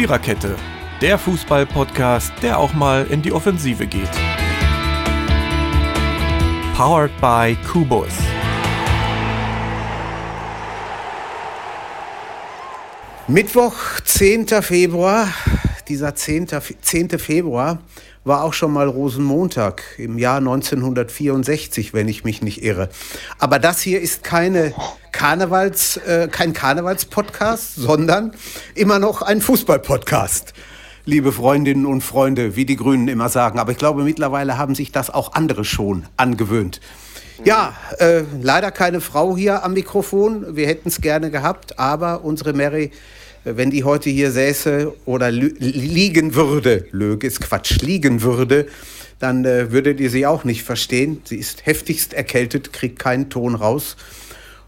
Viererkette, der Fußball-Podcast, der auch mal in die Offensive geht. Powered by Kubus. Mittwoch, 10. Februar. Dieser 10. 10. Februar war auch schon mal Rosenmontag im Jahr 1964, wenn ich mich nicht irre. Aber das hier ist keine Karnevals, äh, kein Karnevalspodcast, sondern immer noch ein Fußballpodcast. Liebe Freundinnen und Freunde, wie die Grünen immer sagen. Aber ich glaube, mittlerweile haben sich das auch andere schon angewöhnt. Ja, äh, leider keine Frau hier am Mikrofon. Wir hätten es gerne gehabt, aber unsere Mary wenn die heute hier säße oder liegen würde, Löge ist Quatsch, liegen würde, dann äh, würdet ihr sie auch nicht verstehen. Sie ist heftigst erkältet, kriegt keinen Ton raus.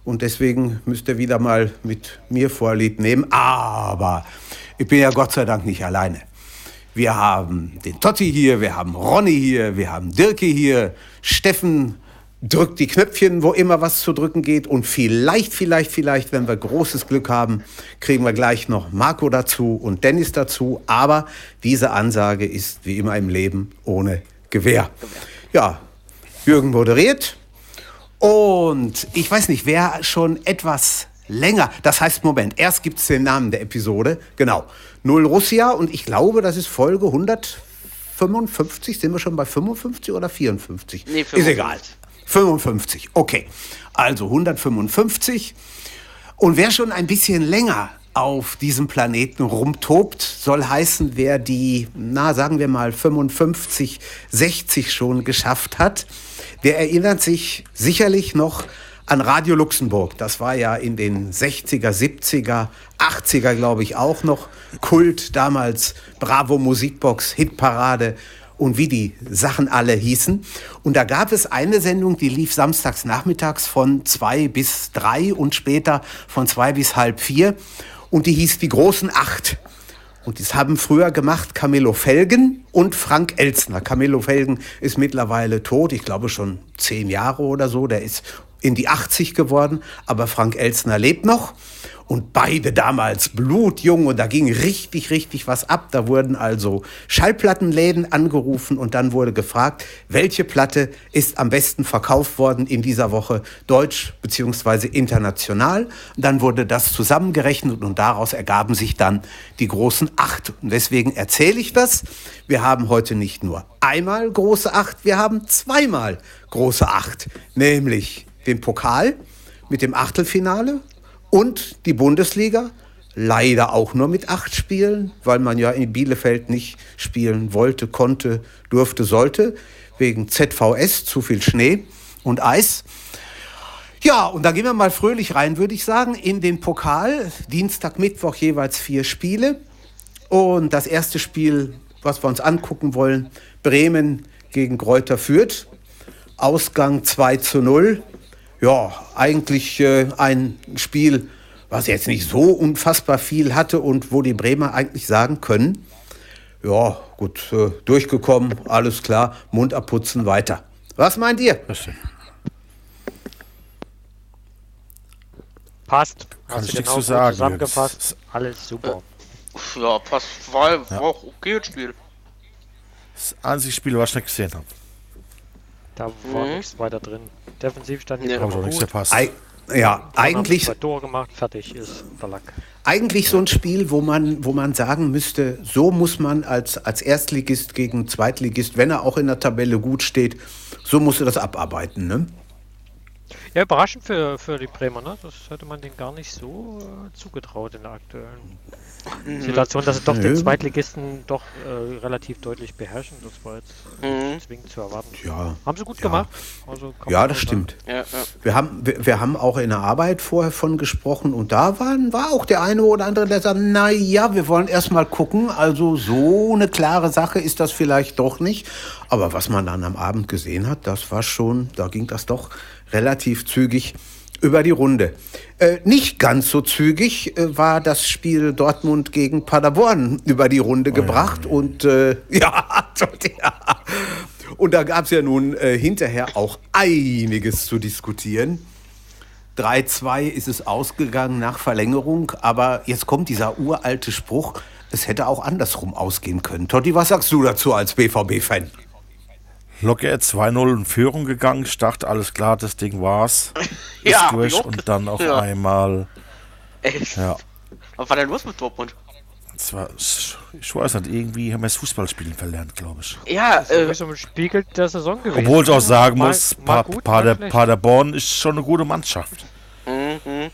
Und deswegen müsst ihr wieder mal mit mir Vorlieb nehmen. Aber ich bin ja Gott sei Dank nicht alleine. Wir haben den Totti hier, wir haben Ronny hier, wir haben Dirke hier, Steffen drückt die Knöpfchen, wo immer was zu drücken geht. Und vielleicht, vielleicht, vielleicht, wenn wir großes Glück haben, kriegen wir gleich noch Marco dazu und Dennis dazu. Aber diese Ansage ist wie immer im Leben ohne Gewehr. Ja, Jürgen moderiert. Und ich weiß nicht, wer schon etwas länger, das heißt, Moment, erst gibt es den Namen der Episode, genau, Null Russia und ich glaube, das ist Folge 155, sind wir schon bei 55 oder 54? Nee, 55. Ist egal. 55, okay. Also 155. Und wer schon ein bisschen länger auf diesem Planeten rumtobt, soll heißen, wer die, na sagen wir mal 55, 60 schon geschafft hat, der erinnert sich sicherlich noch an Radio Luxemburg. Das war ja in den 60er, 70er, 80er, glaube ich, auch noch Kult damals. Bravo Musikbox, Hitparade und wie die Sachen alle hießen. Und da gab es eine Sendung, die lief samstags nachmittags von zwei bis drei und später von zwei bis halb vier. Und die hieß Die großen Acht. Und das haben früher gemacht Camillo Felgen und Frank Elzner. Camillo Felgen ist mittlerweile tot, ich glaube schon zehn Jahre oder so. Der ist in die 80 geworden, aber Frank Elzner lebt noch. Und beide damals blutjung und da ging richtig, richtig was ab. Da wurden also Schallplattenläden angerufen und dann wurde gefragt, welche Platte ist am besten verkauft worden in dieser Woche, deutsch beziehungsweise international. Und dann wurde das zusammengerechnet und daraus ergaben sich dann die großen acht. Und deswegen erzähle ich das. Wir haben heute nicht nur einmal große acht, wir haben zweimal große acht, nämlich den Pokal mit dem Achtelfinale und die Bundesliga, leider auch nur mit acht Spielen, weil man ja in Bielefeld nicht spielen wollte, konnte, durfte, sollte, wegen ZVS, zu viel Schnee und Eis. Ja, und da gehen wir mal fröhlich rein, würde ich sagen, in den Pokal. Dienstag, Mittwoch jeweils vier Spiele. Und das erste Spiel, was wir uns angucken wollen, Bremen gegen Kräuter Fürth. Ausgang 2 zu 0 ja, eigentlich äh, ein Spiel, was jetzt nicht so unfassbar viel hatte und wo die Bremer eigentlich sagen können, ja, gut, äh, durchgekommen, alles klar, Mund abputzen, weiter. Was meint ihr? Passt. Kann ich nichts genau zu sagen. Zusammengefasst. Alles super. Ja, passt. War, war ja. auch okay das Spiel. Das einzige Spiel, was ich nicht gesehen habe. Da war mhm. nichts weiter drin. Defensiv stand ja. aber nichts gepasst. Ei ja, eigentlich. Zwei Tore gemacht, fertig ist der Lack. Eigentlich so ein Spiel, wo man, wo man sagen müsste, so muss man als, als Erstligist gegen Zweitligist, wenn er auch in der Tabelle gut steht, so musst du das abarbeiten, ne? Ja, überraschend für, für die Bremer, ne? Das hätte man denen gar nicht so äh, zugetraut in der aktuellen Mhm. Situation, dass sie doch den Zweitligisten doch äh, relativ deutlich beherrschen. Das war jetzt mhm. zwingend zu erwarten. Ja. Haben sie gut ja. gemacht. Also ja, das stimmt. Ja, ja. Wir, haben, wir, wir, haben auch in der Arbeit vorher von gesprochen und da waren, war auch der eine oder andere, der sagt, naja, wir wollen erstmal gucken. Also so eine klare Sache ist das vielleicht doch nicht. Aber was man dann am Abend gesehen hat, das war schon, da ging das doch relativ zügig über die Runde. Äh, nicht ganz so zügig äh, war das Spiel Dortmund gegen Paderborn über die Runde oh, gebracht. Ja. Und äh, ja, ja, und da gab es ja nun äh, hinterher auch einiges zu diskutieren. 3-2 ist es ausgegangen nach Verlängerung, aber jetzt kommt dieser uralte Spruch, es hätte auch andersrum ausgehen können. Totti, was sagst du dazu als BVB-Fan? Locker 2-0 in Führung gegangen. Ich dachte, alles klar, das Ding war's. Ist Ja, durch ich auch und dann auf ja. einmal. Echt? Ja. Was war denn los mit Dortmund? War, ich weiß nicht, irgendwie haben wir das Fußballspielen verlernt, glaube ich. Ja, Das ist äh, äh, so ein Spiegel der Saison gewesen. Obwohl ich auch sagen Mal- muss, mal pa gut, Pader. Paderborn ist schon eine gute Mannschaft. mhm.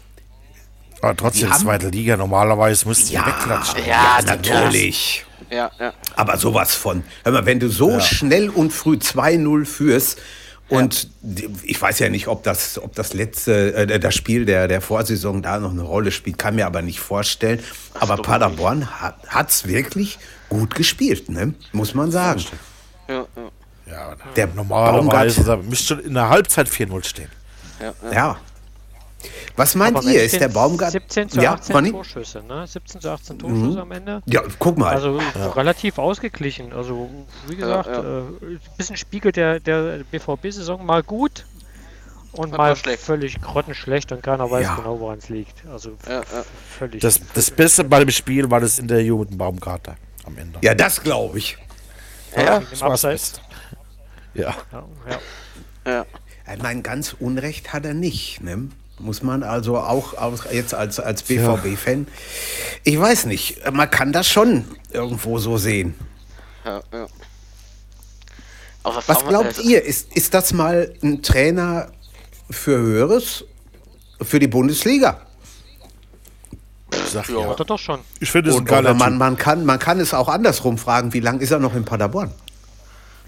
Aber trotzdem, zweite Liga, normalerweise müssten die Ja, wegklatschen. Ja, natürlich. Ja, ja. Aber sowas von. Hör mal, wenn du so schnell und früh 2-0 führst und die- ich weiß ja nicht, ob das, ob das letzte, äh, das Spiel der, der Vorsaison da noch eine Rolle spielt, kann mir aber nicht vorstellen. Aber doch Paderborn hat es wirklich gut gespielt, ne? muss man sagen. ja, ja. Ja, Der normalerweise Baumgart- müsste schon in der Halbzeit 4-0 stehen. Ja. Was meint Aber ihr? Ist der Baumgart? 17 zu ja, 18 Conny? Torschüsse, ne? 17 zu 18 Torschüsse am Ende. Ja, guck mal. Also relativ ausgeglichen. Also wie gesagt, ja. Äh, ein bisschen spiegelt der, der BVB-Saison mal gut und mal mal schlecht. völlig grottenschlecht und keiner weiß Ja. genau, woran es liegt. Also Ja, ja. völlig. Das, das Beste bei dem Spiel war das Interview mit dem Baumgarter am Ende. ja, das glaube ich. Ja, das war's. Beste. Ja. Ja, ja. ja. Ich meine, ganz Unrecht hat er nicht. Ne? Muss man also auch, jetzt als, als BVB-Fan. Ich weiß nicht, man kann das schon irgendwo so sehen. ja, ja. Was glaubt ihr? Ist, ist das mal ein Trainer für Höheres? Für die Bundesliga? Ich sag Ja. ja. Hat er doch schon. Ich finde es ein Und, geiler man, man, kann, man kann es auch andersrum fragen, wie lange ist er noch in Paderborn?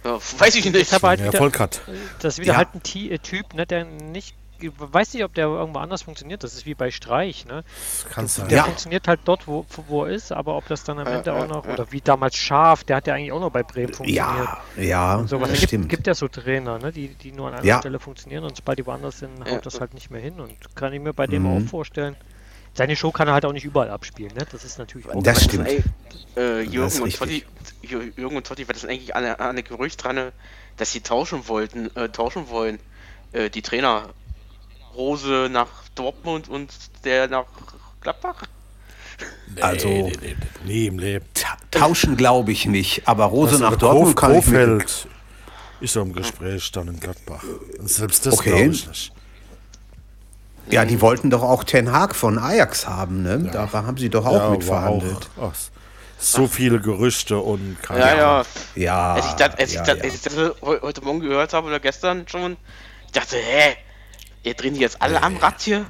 Ja, weiß ich nicht. Ist aber halt Der wieder, Erfolg hat. das ist wieder Ja. halt ein äh, Typ, ne, der nicht weiß nicht, ob der irgendwo anders funktioniert. Das ist wie bei Streich, ne? Das kann sein. Der Ja. funktioniert halt dort, wo, wo er ist, aber ob das dann am Ende ja, auch noch, ja. oder wie damals Schaf, der hat ja eigentlich auch noch bei Bremen funktioniert. Ja, ja, Und sowas. das Es gibt, gibt ja so Trainer, ne, die, die nur an einer Ja. Stelle funktionieren und sobald die woanders sind, haut Ja. das halt nicht mehr hin. Und kann ich mir bei dem Mhm. auch vorstellen. Seine Show kann er halt auch nicht überall abspielen, ne? Das ist natürlich auch. Das stimmt. Ey, äh, Das Jürgen, ist und Totti, Jürgen und Totti, war das eigentlich eine, eine Gerücht dran, dass sie tauschen wollten, äh, tauschen wollen, äh, die Trainer Rose nach Dortmund und der nach Gladbach? Also- nee, nee, nee, nie im Leben. Ta- Tauschen glaube ich nicht, aber Rose Also nach Dortmund Kof- kann ich mir Kofeld ist so im Gespräch dann in Gladbach. Und selbst das Okay. glaube ich nicht. Ja, die wollten doch auch Ten Hag von Ajax haben, ne? Da haben sie doch auch mit war verhandelt. auch- ach, so viele Gerüchte und keine Ja, Ahnung. ja. Ja, Als ich das, als ja, ich das, ja. als ich das heu- heute Morgen gehört habe oder gestern schon, ich dachte, hä, ihr drehen die jetzt alle am Rad hier?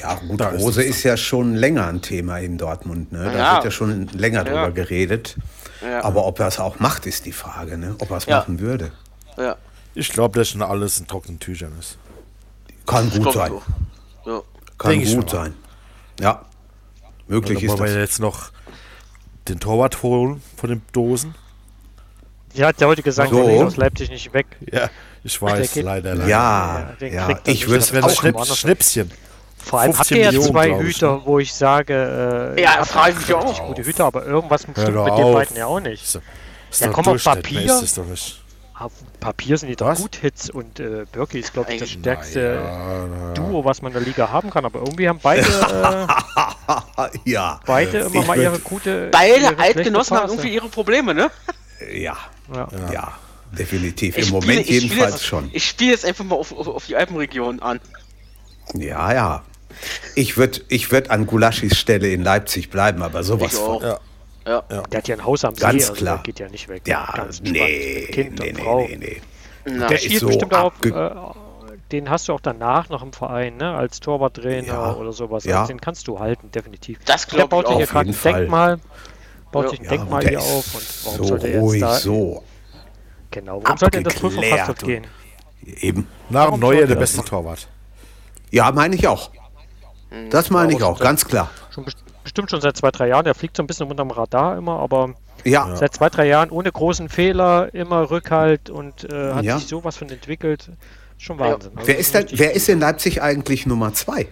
ja, gut, Da ist Rose es ist ja schon länger ein Thema in Dortmund, ne? Da Ja. wird ja schon länger Ja. drüber geredet. Ja. Aber ob er es auch macht, ist die Frage, ne? Ob er es Ja. machen würde. Ja, Ich glaube, dass schon alles in trockenen Tüchern ist. Kann gut sein. Kann Denk gut sein. Ja. Möglich ist wollen wir das. jetzt noch den Torwart holen von den Dosen. Ja, hat ja heute gesagt, So. der geht aus Leipzig nicht weg. Ja, ich weiß, geht- leider, leider. Ja, Ja, den ja. kriegt Ich nicht. würde Das es im Schnipp, Schnäpschen. Vor allem habt 15 ihr ja Millionen, zwei Hüter, ne? wo ich sage, äh, Ja, frage ich mich auch. gute Hüter, aber irgendwas stimmt doch mit den beiden ja auch nicht. Ist, ist Ja, doch komm, auf Papier. doch. Auf Papier sind die doch Was? gut Hits und äh, Birki ist, glaube ich, das stärkste Ja, na, Duo, was man in der Liga haben kann. Aber irgendwie haben beide, äh, ja. beide immer Ich mal ihre gute. Beide ihre Altgenossen haben irgendwie ihre Probleme, ne? Ja, Ja. ja. Definitiv. Im Ich Moment spiele- jedenfalls jetzt, schon. Ich spiele jetzt einfach mal auf, auf, auf die Alpenregion an. Ja, ja. Ich würde ich würd an Gulaschis Stelle in Leipzig bleiben, aber sowas Ich von. auch. Ja. Ja. Der hat ja ein Haus am Ganz See, also klar. der geht ja nicht weg. Ja, Ganz nee, Kind nee, und nee, Frau. nee, nee. Na, Der Der ist so bestimmt auch, äh, den hast du auch danach noch im Verein, ne? Als Torwarttrainer Ja. oder sowas. Ja. Also den kannst du halten, definitiv. Das Der glaub ich baut sich auch, hier auf gerade jeden ein. Denkmal, baut Ja. sich ein Ja, Denkmal und der hier auf und warum so sollte er ruhig, da, so genau, warum sollte er in das und- gehen? eben. Warum Neuer der beste Torwart. Ja, meine ich auch. Das meine ich auch, ganz klar. Schon best- bestimmt schon seit zwei, drei Jahren, der fliegt so ein bisschen unterm Radar immer, aber Ja, seit zwei, drei Jahren ohne großen Fehler, immer Rückhalt und äh, hat Ja. sich sowas von entwickelt. Schon Wahnsinn. Also wer ist, denn, wer ist in Leipzig eigentlich Nummer zwei?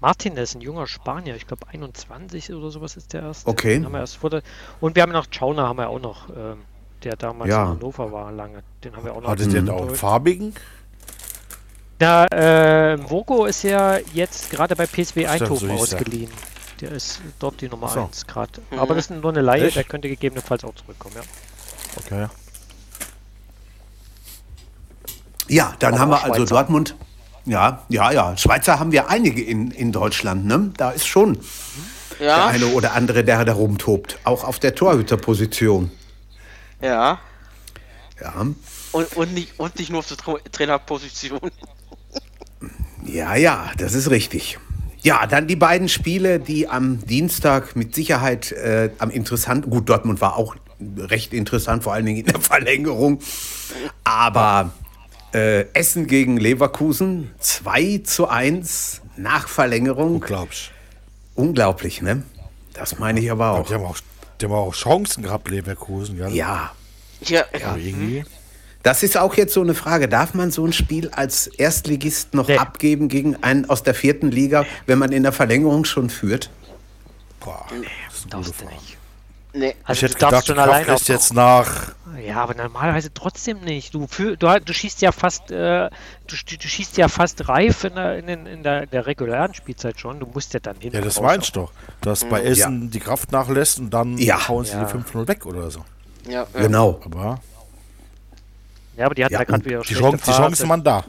Martinez, ein junger Spanier, ich glaube 21 oder sowas ist der erst. Okay. Den haben wir erst vor der, und wir haben noch Chauner, haben wir auch noch, ähm, der damals Ja. in Hannover war lange. Den haben wir auch noch. Hatte der da auch einen farbigen? Na, äh, Vogo ist ja jetzt gerade bei PSW Eindhoven so ausgeliehen. Der ist dort die Nummer So. 1 gerade. Mhm. Aber das ist nur eine Laie, Echt? der könnte gegebenenfalls auch zurückkommen, ja. Okay. Ja, dann Aber haben wir also Schweizer. Dortmund. Ja, ja, ja. Schweizer haben wir einige in, in Deutschland. Ne? Da ist schon der Ja, eine oder andere, der da rumtobt. Auch auf der Torhüterposition. Ja. Ja, Und, und, nicht, und nicht nur auf der Tra Trainerposition. ja, ja, das ist richtig. Ja, dann die beiden Spiele, die am Dienstag mit Sicherheit äh, am interessanten, gut, Dortmund war auch recht interessant, vor allen Dingen in der Verlängerung. Aber äh, Essen gegen Leverkusen, 2 zu 1 nach Verlängerung. Unglaublich. Unglaublich, ne? Das meine ich aber auch. Die haben auch, die haben auch Chancen gehabt, Leverkusen. Gell? Ja, Ja, Aber irgendwie. das ist auch jetzt so eine Frage. Darf man so ein Spiel als Erstligist noch Nee. abgeben gegen einen aus der vierten Liga, wenn man in der Verlängerung schon führt? Boah, das ist eine gute Frage. nicht. Nee. Also Ich hätte du darfst gedacht, schon die Kraft allein lässt jetzt nach. Ja, aber normalerweise trotzdem nicht. Du, für, du, du schießt ja fast, äh, du, du schießt ja fast reif in der, in, den, in der, in der regulären Spielzeit schon. Du musst ja dann hin. Ja, das meinst du doch. Dass bei Essen Ja. die Kraft nachlässt und dann Ja. hauen sie Ja. die 5-0 weg oder so. Ja. Genau. Aber Ja, aber die hatten Ja, ja, gerade wieder die, Chance, die Phase. Chancen waren da.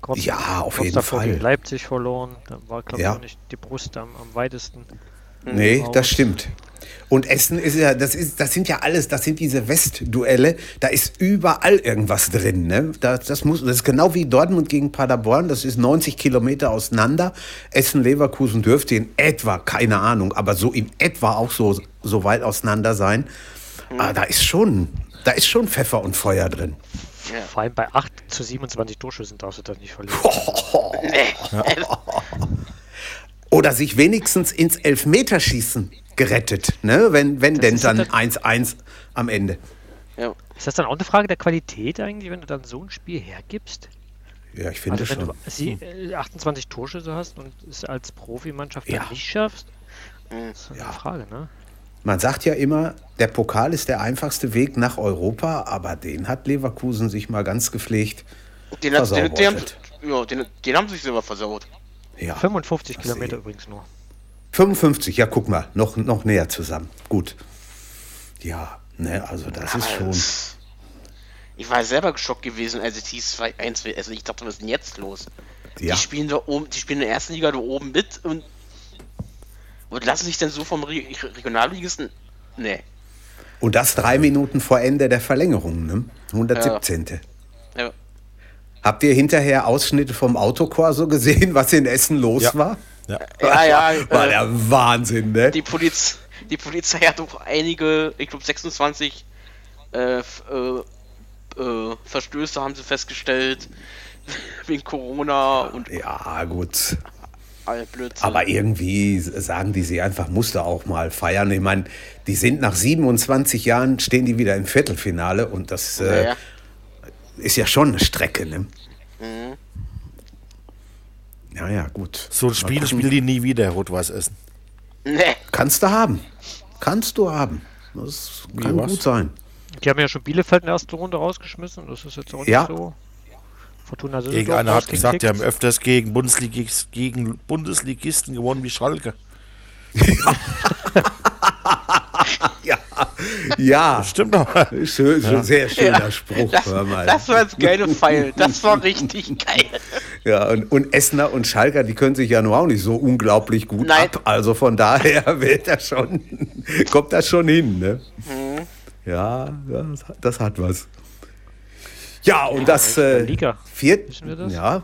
Kurz- Ja, auf kurz jeden davor Fall. Leipzig verloren. Da war, glaube ich, Ja. auch nicht die Brust am, am weitesten. Nee, Raus. das stimmt. Und Essen ist ja, das ist, das sind ja alles, das sind diese Westduelle, da ist überall irgendwas drin. Ne? Das, das, muss, das ist genau wie Dortmund gegen Paderborn, das ist 90 Kilometer auseinander. Essen-Leverkusen dürfte in etwa, keine Ahnung, aber so in etwa auch so, so weit auseinander sein. Aber da ist schon, da ist schon Pfeffer und Feuer drin. Vor allem bei 8 zu 27 Durchschüssen darfst du das nicht verlieren. Oder sich wenigstens ins Elfmeterschießen gerettet, ne? wenn, wenn denn dann das- 1-1 am Ende. ja. Ist das dann auch eine Frage der Qualität eigentlich, wenn du dann so ein Spiel hergibst? Ja, ich finde Also wenn schon. du sie, äh, 28 Torschüsse hast und es als Profimannschaft Ja. dann nicht schaffst, Mhm. ist eine Ja. Frage, ne? Man sagt ja immer, der Pokal ist der einfachste Weg nach Europa, aber den hat Leverkusen sich mal ganz gepflegt. Den, hat, den, den, haben, ja, den, den haben sie sich selber versaut. Ja, 55 das Kilometer sehe- übrigens nur. 55, ja, guck mal, noch, noch näher zusammen. Gut. Ja, ne, also das ist schon. Ich war selber geschockt gewesen, als es hieß 2-1 für Essen. Ich dachte, was ist denn jetzt los? Ja, Die spielen da oben, die spielen in der ersten Liga da oben mit und, und lassen sich dann so vom Re Regionalligisten. Nee. und das drei Minuten vor Ende der Verlängerung, ne? 117. Ja. Habt ihr hinterher Ausschnitte vom Autokorso gesehen, was in Essen los Ja. war? Ja. Ja, ja, War äh, der Wahnsinn, ne? die, Poliz die Polizei hat doch einige, ich glaube 26 äh, äh, äh, Verstöße haben sie festgestellt. Wegen Corona und Ja, gut. Blödsinn. Aber irgendwie sagen die sie einfach, musste auch mal feiern. Ich meine, die sind nach 27 Jahren, stehen die wieder im Viertelfinale und das äh, Naja. Ist ja schon eine Strecke, ne? Ja, ja, gut. So ein Spiel spielen die nie wieder, Rot-Weiß Essen. Nee. Kannst du haben. Kannst du haben. Das kann was? gut sein. Die haben ja schon Bielefeld in der ersten Runde rausgeschmissen. Das ist jetzt auch nicht Ja. so. Fortuna Düsseldorf Irgendeiner hat gesagt, die haben öfters gegen, Bundesligis, gegen Bundesligisten gewonnen wie Schalke. Ja, ja. Stimmt doch. Schön, schön, sehr schöner Spruch. Das, hör mal. das war jetzt geile Pfeil. Das war richtig geil. Ja, und, und Essener und Schalker, die können sich ja nur auch nicht so unglaublich gut Nein. ab. Also von daher wird das schon, kommt das schon hin. Ne? Mhm. Ja, das, das hat was. Ja, und das in der äh, Liga. viert, das? ja,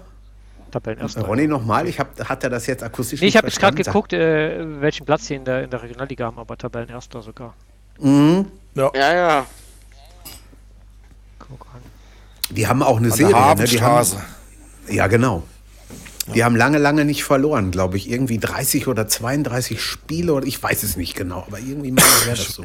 Tabellenerster. Ronny nochmal, ich hab, hat er das jetzt akustisch Nee, ich habe jetzt gerade geguckt, äh, welchen Platz sie in der, in der Regionalliga haben, aber Tabellenerster sogar. Mhm. Ja, ja. Guck an. Die haben auch eine An der Serie. Ne? Die haben, ja, genau. Die haben lange, lange nicht verloren, glaube ich. Irgendwie 30 oder 32 Spiele oder ich weiß es nicht genau, aber irgendwie wäre das so.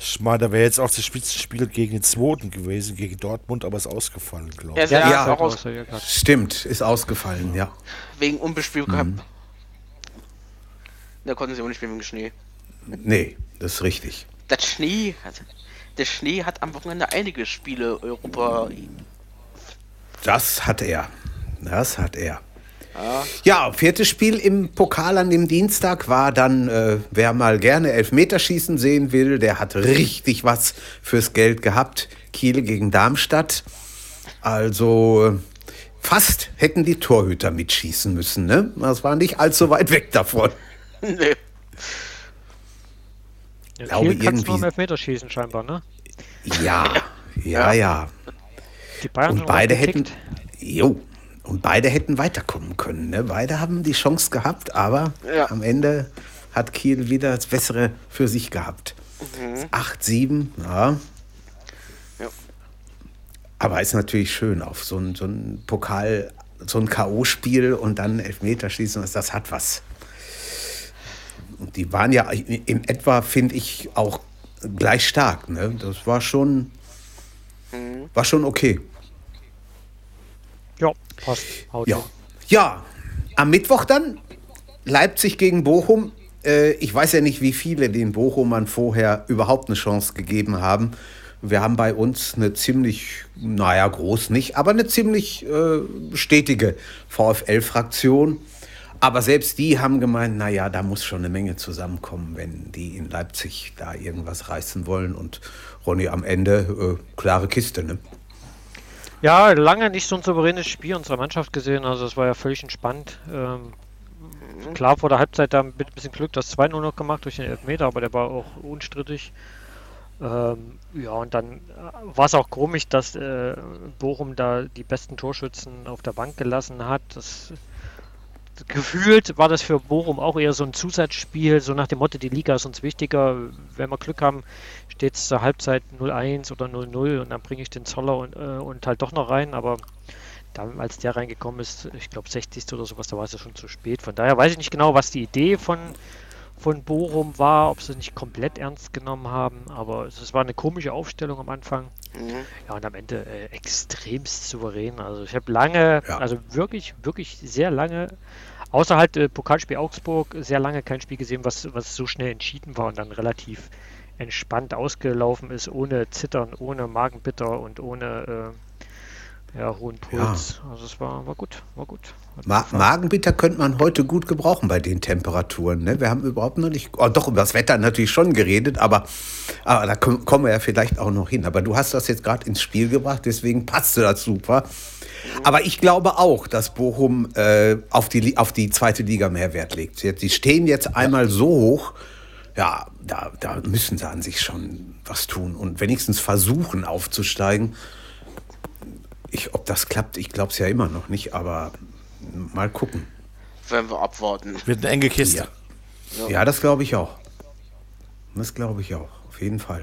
Ich meine, da wäre jetzt auch das Spitzenspiel gegen den zweiten gewesen, gegen Dortmund, aber ist ausgefallen, glaube ich. ist ja, Ja. auch aus. Stimmt, ist ausgefallen, ja. wegen Unbespielbarkeit. Mhm. Da konnten sie auch nicht spielen wegen Schnee. Nee, das ist richtig. Das Schnee. Der Schnee hat am Wochenende einige Spiele Europa. Das hat er. Das hat er. Ja, viertes Spiel im Pokal an dem Dienstag war dann, äh, wer mal gerne Elfmeterschießen sehen will, der hat richtig was fürs Geld gehabt. Kiel gegen Darmstadt. Also äh, fast hätten die Torhüter mitschießen müssen. Ne? Das war nicht allzu weit weg davon. Nee. Ja, glaube, Kiel irgendwie- nur im Elfmeterschießen scheinbar, ne? Ja, ja, ja. Die Bayern Und sind beide hätten, jo, und beide hätten weiterkommen können. Ne? Beide haben die Chance gehabt, aber Ja. am Ende hat Kiel wieder das Bessere für sich gehabt. 8-7, ja. Ja. Aber ist natürlich schön auf so ein, so ein Pokal, so ein K.O.-Spiel und dann Elfmeterschießen, das, hat was. Und die waren ja in etwa, finde ich, auch gleich stark. Ne? Das war schon, war schon okay. Ja, passt. Haut Ja. ja, am Mittwoch dann Leipzig gegen Bochum. Äh, ich weiß ja nicht, wie viele den Bochumern vorher überhaupt eine Chance gegeben haben. Wir haben bei uns eine ziemlich, naja, groß nicht, aber eine ziemlich äh, stetige VfL-Fraktion. Aber selbst die haben gemeint, naja, da muss schon eine Menge zusammenkommen, wenn die in Leipzig da irgendwas reißen wollen. Und Ronny am Ende, äh, klare Kiste, ne? Ja, lange nicht so ein souveränes Spiel unserer Mannschaft gesehen. Also es war ja völlig entspannt. Ähm, klar, vor der Halbzeit da ein bisschen Glück das 2-0 noch gemacht durch den Elfmeter, aber der war auch unstrittig. Ähm, ja, und dann war es auch komisch, dass äh, Bochum da die besten Torschützen auf der Bank gelassen hat. Das, gefühlt war das für Bochum auch eher so ein Zusatzspiel, so nach dem Motto, die Liga ist uns wichtiger. Wenn wir Glück haben, steht es zur Halbzeit 0-1 oder 0-0 und dann bringe ich den Zoller und, äh, und halt doch noch rein. Aber dann, als der reingekommen ist, ich glaube 60. oder sowas, da war es ja schon zu spät. Von daher weiß ich nicht genau, was die Idee von, von Bochum war, ob sie es nicht komplett ernst genommen haben, aber es, es war eine komische Aufstellung am Anfang. Ja, und am Ende äh, extremst souverän. Also ich habe lange, Ja. also wirklich, wirklich sehr lange, außer halt äh, Pokalspiel Augsburg, sehr lange kein Spiel gesehen, was, was so schnell entschieden war und dann relativ entspannt ausgelaufen ist, ohne Zittern, ohne Magenbitter und ohne äh, ja, hohen Puls. Also es war, war gut, war gut. Ma. Magenbitter könnte man heute gut gebrauchen bei den Temperaturen. Ne? Wir haben überhaupt noch nicht, oh, doch über das Wetter natürlich schon geredet, aber, aber da kommen kommen wir ja vielleicht auch noch hin. Aber du hast das jetzt gerade ins Spiel gebracht, deswegen passte das super. Aber ich glaube auch, dass Bochum äh, auf, die, auf die zweite Liga mehr Wert legt. Jetzt, die stehen jetzt einmal so hoch, ja, da, da müssen sie an sich schon was tun und wenigstens versuchen aufzusteigen. Ich, ob das klappt, ich glaube es ja immer noch nicht, aber mal gucken. Werden wir abwarten. Wird eine enge Kiste. Ja, ja das glaube ich auch. Das glaube ich auch, auf jeden Fall.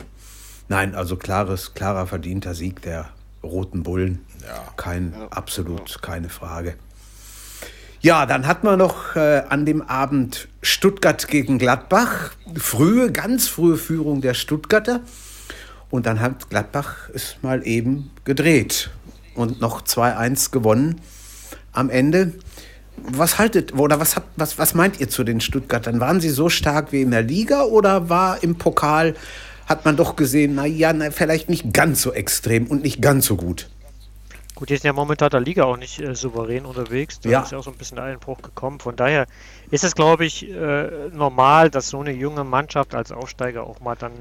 Nein, also klares, klarer verdienter Sieg der Roten Bullen. Ja. Kein, absolut keine Frage. Ja, dann hat man noch äh, an dem Abend Stuttgart gegen Gladbach. Frühe, ganz frühe Führung der Stuttgarter. Und dann hat Gladbach es mal eben gedreht und noch 2-1 gewonnen am Ende. Was haltet oder was habt was, was meint ihr zu den Stuttgartern? Waren sie so stark wie in der Liga oder war im Pokal hat man doch gesehen, na ja, na, vielleicht nicht ganz so extrem und nicht ganz so gut. Gut, die sind ja momentan der Liga auch nicht äh, souverän unterwegs. Da Ja. ist ja auch so ein bisschen der Einbruch gekommen. Von daher ist es, glaube ich, äh, normal, dass so eine junge Mannschaft als Aufsteiger auch mal dann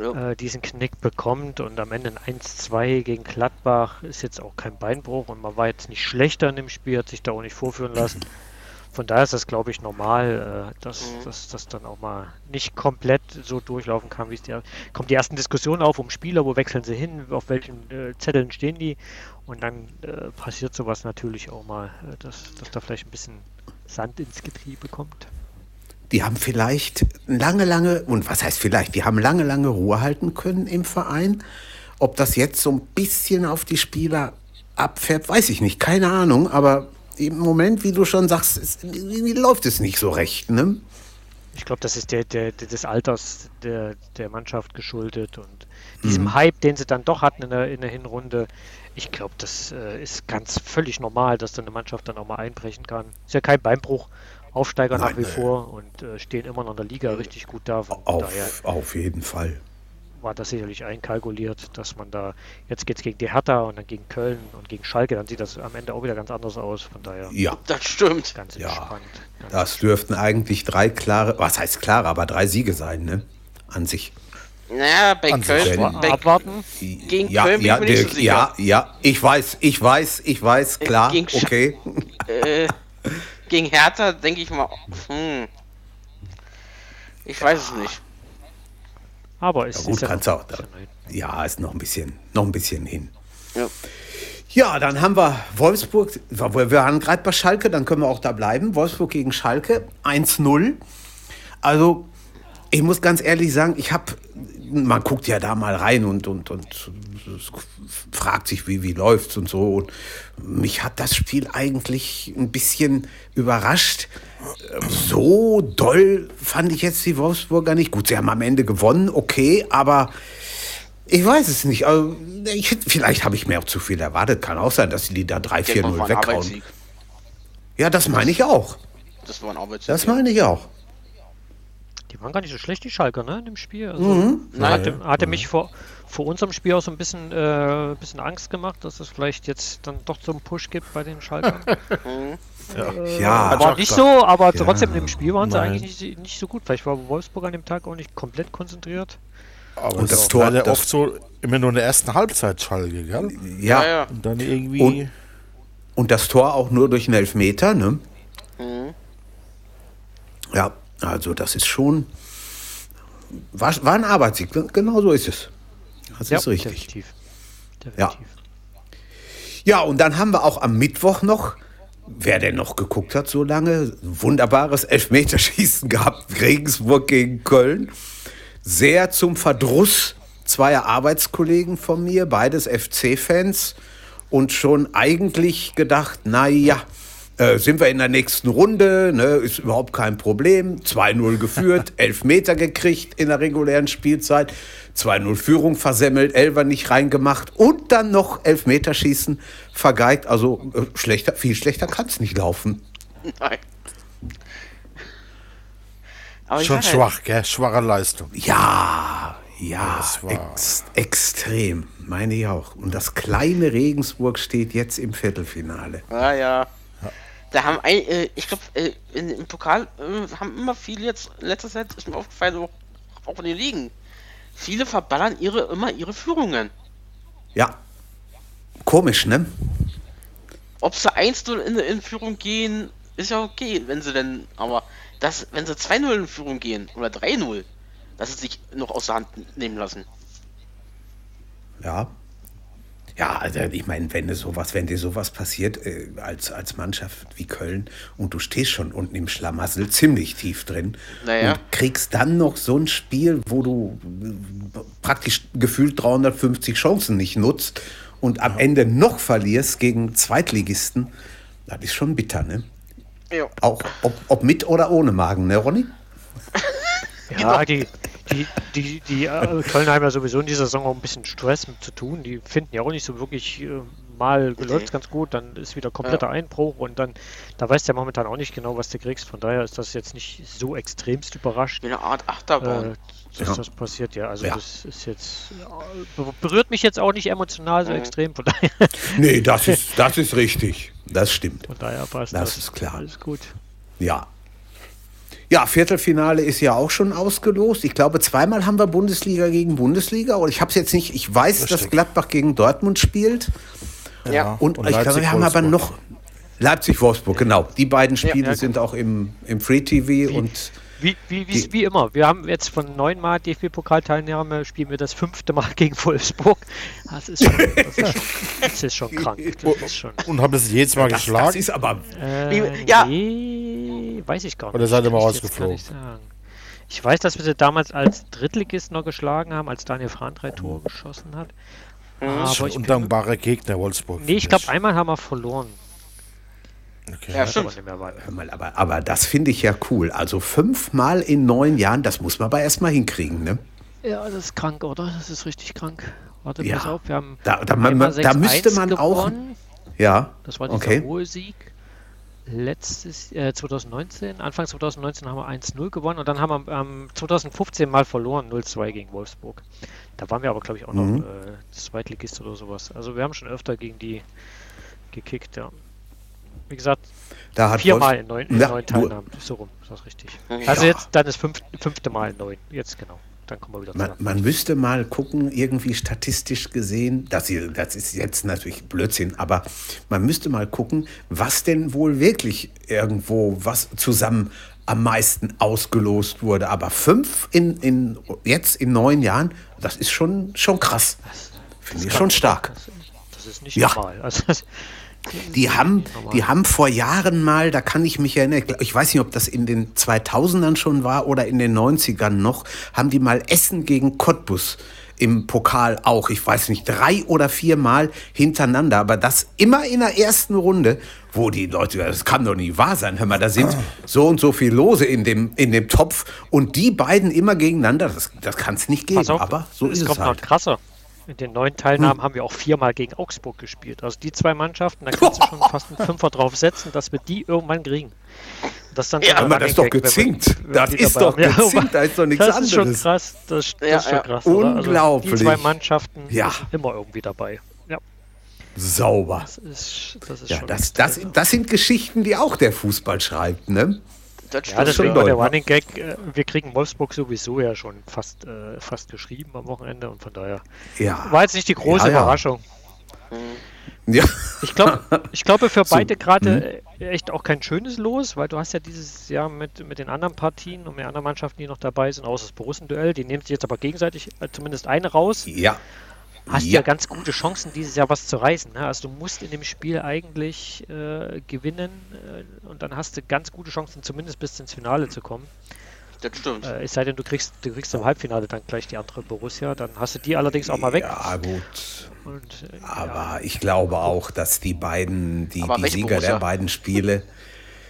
Ja. äh, diesen Knick bekommt. Und am Ende ein 1-2 gegen Gladbach ist jetzt auch kein Beinbruch und man war jetzt nicht schlechter in dem Spiel, hat sich da auch nicht vorführen lassen. Von daher ist das, glaube ich, normal, äh, dass, dass das dann auch mal nicht komplett so durchlaufen kann, wie es der. Kommt die ersten Diskussionen auf um Spieler, wo wechseln sie hin, auf welchen äh, Zetteln stehen die und dann äh, passiert sowas natürlich auch mal, äh, dass, dass da vielleicht ein bisschen Sand ins Getriebe kommt. Die haben vielleicht lange, lange, und was heißt vielleicht, die haben lange, lange Ruhe halten können im Verein. Ob das jetzt so ein bisschen auf die Spieler abfärbt, weiß ich nicht, keine Ahnung, aber im Moment, wie du schon sagst, irgendwie läuft es nicht so recht, ne? Ich glaube, das ist der, der, des Alters der, der Mannschaft geschuldet und diesem Hype, den sie dann doch hatten in der, in der Hinrunde. Ich glaube, das äh, ist ganz völlig normal, dass dann eine Mannschaft dann auch mal einbrechen kann. Ist ja kein Beinbruch. Aufsteiger nach Nein, wie äh, vor und äh, stehen immer noch in der Liga richtig gut da. Von daher, Auf, auf jeden Fall. War das sicherlich einkalkuliert, dass man da, jetzt geht es gegen die Hertha und dann gegen Köln und gegen Schalke, dann sieht das am Ende auch wieder ganz anders aus. Von daher Ja, Das stimmt. ganz Ja. entspannt. Ganz das dürften eigentlich drei klare, was heißt klare, aber drei Siege sein, ne? An sich. Naja, bei An Köln, schon. bei, abwarten. Gegen ja, Köln bin ja, ich mir nicht so sicher. ja, ja, ich weiß, ich weiß, ich weiß, klar, gegen Sch- okay. äh, gegen Hertha denke ich mal, hm. Ich weiß es nicht. Aber es Ja, gut, ist ja kannst noch auch. ein bisschen hin. Ja, ist noch ein bisschen, noch ein bisschen hin. Ja. Ja, dann haben wir Wolfsburg, wir wir waren gerade bei Schalke, dann können wir auch da bleiben. Wolfsburg gegen Schalke, 1-0. Also, ich muss ganz ehrlich sagen, ich habe, man guckt ja da mal rein und, und, und fragt sich, wie, wie läuft's und so. Und mich hat das Spiel eigentlich ein bisschen überrascht. So doll fand ich jetzt die Wolfsburger nicht. Gut, sie haben am Ende gewonnen, okay, aber ich weiß es nicht. Also, ich, vielleicht habe ich mir auch zu viel erwartet. Kann auch sein, dass die da 3-4-0 Denke mal, war ein weghauen. Ja, das meine ich auch. Das war ein Arbeitssieg. Das meine ich auch. Die waren gar nicht so schlecht, die Schalker, ne, in dem Spiel. Also, Mhm. Hatte, hatte mich vor, vor unserem Spiel auch so ein bisschen, äh, bisschen Angst gemacht, dass es vielleicht jetzt dann doch so einen Push gibt bei den Schalkern. Ja, war nicht so, aber Ja. trotzdem im Spiel waren sie Nein. eigentlich nicht, nicht so gut. Vielleicht war Wolfsburg an dem Tag auch nicht komplett konzentriert. Aber Und das das Tor- war ja oft so immer nur in der ersten Halbzeit Schalke, gell? Ja, ja. ja. Und dann irgendwie. Und- Und das Tor auch nur durch einen Elfmeter, ne? Mhm. Ja, also das ist schon. War, war ein Arbeitssieg, genau so ist es. Das ist richtig. Definitiv. Ja. Definitiv. Ja, und dann haben wir auch am Mittwoch noch, wer denn noch geguckt hat so lange, wunderbares Elfmeterschießen gehabt, Regensburg gegen Köln. Sehr zum Verdruss zweier Arbeitskollegen von mir, beides FC-Fans. Und schon eigentlich gedacht, na ja, äh, sind wir in der nächsten Runde, ne, ist überhaupt kein Problem. 2-0 geführt, Elfmeter gekriegt in der regulären Spielzeit, 2-0 Führung versemmelt, Elfer nicht reingemacht und dann noch Elfmeterschießen vergeigt. Also äh, schlechter, viel schlechter kann es nicht laufen. Nein. Aber Schon halt, schwach, gell? Schwache Leistung. Ja, ja, Das war- ex extrem, meine ich auch. Und das kleine Regensburg steht jetzt im Viertelfinale. Ja, ja. Da haben ein, äh, ich glaube, äh, im Pokal äh, haben immer viele jetzt, letzter Zeit ist mir aufgefallen, auch, auch in den Ligen. Viele verballern ihre, immer ihre Führungen. Ja, komisch, ne? Ob sie 1-0 in, in Führung gehen, ist ja okay, wenn sie denn, aber das, wenn sie 2-0 in Führung gehen oder 3-0, dass sie sich noch aus der Hand nehmen lassen. Ja. Ja, also ich meine, wenn dir sowas, wenn dir sowas passiert äh, als, als Mannschaft wie Köln und du stehst schon unten im Schlamassel ziemlich tief drin Naja. und kriegst dann noch so ein Spiel, wo du äh, praktisch gefühlt 350 Chancen nicht nutzt und am Ende noch verlierst gegen Zweitligisten, das ist schon bitter, ne? Ja. Auch ob, ob mit oder ohne Magen, ne, Ronny? Ja, die, die, die, die äh, Köln haben ja sowieso in dieser Saison auch ein bisschen Stress zu tun. Die finden ja auch nicht so wirklich, äh, mal läuft ganz gut, dann ist wieder kompletter Einbruch und dann, da weißt du ja momentan auch nicht genau, was du kriegst. Von daher ist das jetzt nicht so extremst überrascht, Wie eine Art Achterbahn. äh, dass Ja. das passiert. Ja, also Ja. das ist jetzt, äh, berührt mich jetzt auch nicht emotional so Mhm. extrem. Von daher, Nee, das ist, das ist richtig. Das stimmt. von daher passt Das das. ist klar. Alles gut. Ja. Ja, Viertelfinale ist ja auch schon ausgelost. Ich glaube, zweimal haben wir Bundesliga gegen Bundesliga. Und ich habe es jetzt nicht, ich weiß, dass Richtig. Gladbach gegen Dortmund spielt. Ja. Und, ich glaube, wir haben aber Leipzig-Wolfsburg. noch Leipzig-Wolfsburg, genau. Die beiden Spiele ja, sind auch im, im Free TV und Wie, wie, wie, wie immer. Wir haben jetzt von neun Mal DFB-Pokalteilnahme spielen wir das fünfte Mal gegen Wolfsburg. Das ist schon, das ist schon, das ist schon krank. Das ist schon. Und haben das jedes Mal das, das geschlagen? ist aber Äh, Ja. Nee, weiß ich gar nicht. Oder seid ihr mal rausgeflogen? Ich weiß, dass wir sie damals als Drittligist noch geschlagen haben, als Daniel Frahn drei Tore geschossen hat. Das ist Aber schon ich ein bin, undankbarer Gegner, Wolfsburg. nee, ich glaube, einmal haben wir verloren. Okay. Ja, aber stimmt. Hör mal, aber, aber das finde ich ja cool. Also fünfmal in neun Jahren, das muss man aber erstmal hinkriegen, ne? Ja, das ist krank, oder? Das ist richtig krank. Warte, Ja. pass auf, wir haben Da- da- man- da müsste 6-1 man auch- gewonnen. Ja. Das war dieser okay. hohe Sieg. letztes äh, 2019, Anfang 2019 haben wir 1-0 gewonnen und dann haben wir ähm, 2015 mal verloren, 0-2 gegen Wolfsburg. Da waren wir aber, glaube ich, auch noch Mhm. äh, Zweitligist oder sowas. Also wir haben schon öfter gegen die gekickt, ja. Wie gesagt, Da hat viermal in neun, in Ja, neun du- Teilnahmen. So rum, ist das richtig. Ja. Also jetzt dann das fünf, fünfte Mal in neun. Jetzt genau. Dann kommen wir wieder Man, zusammen. man müsste mal gucken, irgendwie statistisch gesehen, das, hier, das ist jetzt natürlich Blödsinn, aber man müsste mal gucken, was denn wohl wirklich irgendwo was zusammen am meisten ausgelost wurde. Aber fünf in, in, jetzt in neun Jahren, das ist schon, schon krass. Finde ich schon stark. Das, das ist nicht Ja. normal. Also, das, Die haben, die haben vor Jahren mal, da kann ich mich erinnern, ich weiß nicht, ob das in den 2000ern schon war oder in den 90ern noch, haben die mal Essen gegen Cottbus im Pokal auch, ich weiß nicht, drei oder vier Mal hintereinander, aber das immer in der ersten Runde, wo die Leute, das kann doch nie wahr sein, hör mal, da sind so und so viel Lose in dem, in dem Topf und die beiden immer gegeneinander, das, das kann es nicht geben, auf, aber so es ist es kommt halt. noch krasser. In den neun Teilnahmen haben wir auch viermal gegen Augsburg gespielt. Also die zwei Mannschaften, da kannst du schon fast einen Fünfer drauf setzen, dass wir die irgendwann kriegen. Das dann Ja, aber das ist doch gezinkt. Das ist doch. Ja, gezinkt, aber da ist doch nichts Das ist schon anderes. krass. Das, das Ja, ist schon ja. krass. Also Unglaublich. die zwei Mannschaften Ja. sind immer irgendwie dabei. Ja, Sauber. das ist, das ist Ja, das, das, das sind Geschichten, die auch der Fußball schreibt, ne? Das Ja, schon war der. Running Gag, äh, wir kriegen Wolfsburg sowieso ja schon fast, äh, fast geschrieben am Wochenende und von daher Ja. war jetzt nicht die große Ja, ja. Überraschung. ja. Ich, glaub, ich glaube für So, beide gerade äh, echt auch kein schönes Los, weil du hast ja dieses Jahr mit, mit den anderen Partien und mit anderen Mannschaften, die noch dabei sind, außer das Borussen-Duell, die nehmen sich jetzt aber gegenseitig äh, zumindest eine raus. Ja. Hast ja. ja. ganz gute Chancen, dieses Jahr was zu reißen. Ne? Also du musst in dem Spiel eigentlich äh, gewinnen äh, und dann hast du ganz gute Chancen, zumindest bis ins Finale zu kommen. Das stimmt. Äh, es sei denn, du kriegst, du kriegst im Halbfinale dann gleich die andere Borussia, dann hast du die allerdings auch mal weg. Ja, gut. Und, äh, Aber ich glaube auch, dass die beiden, die, die welche Sieger Borussia? der beiden Spiele.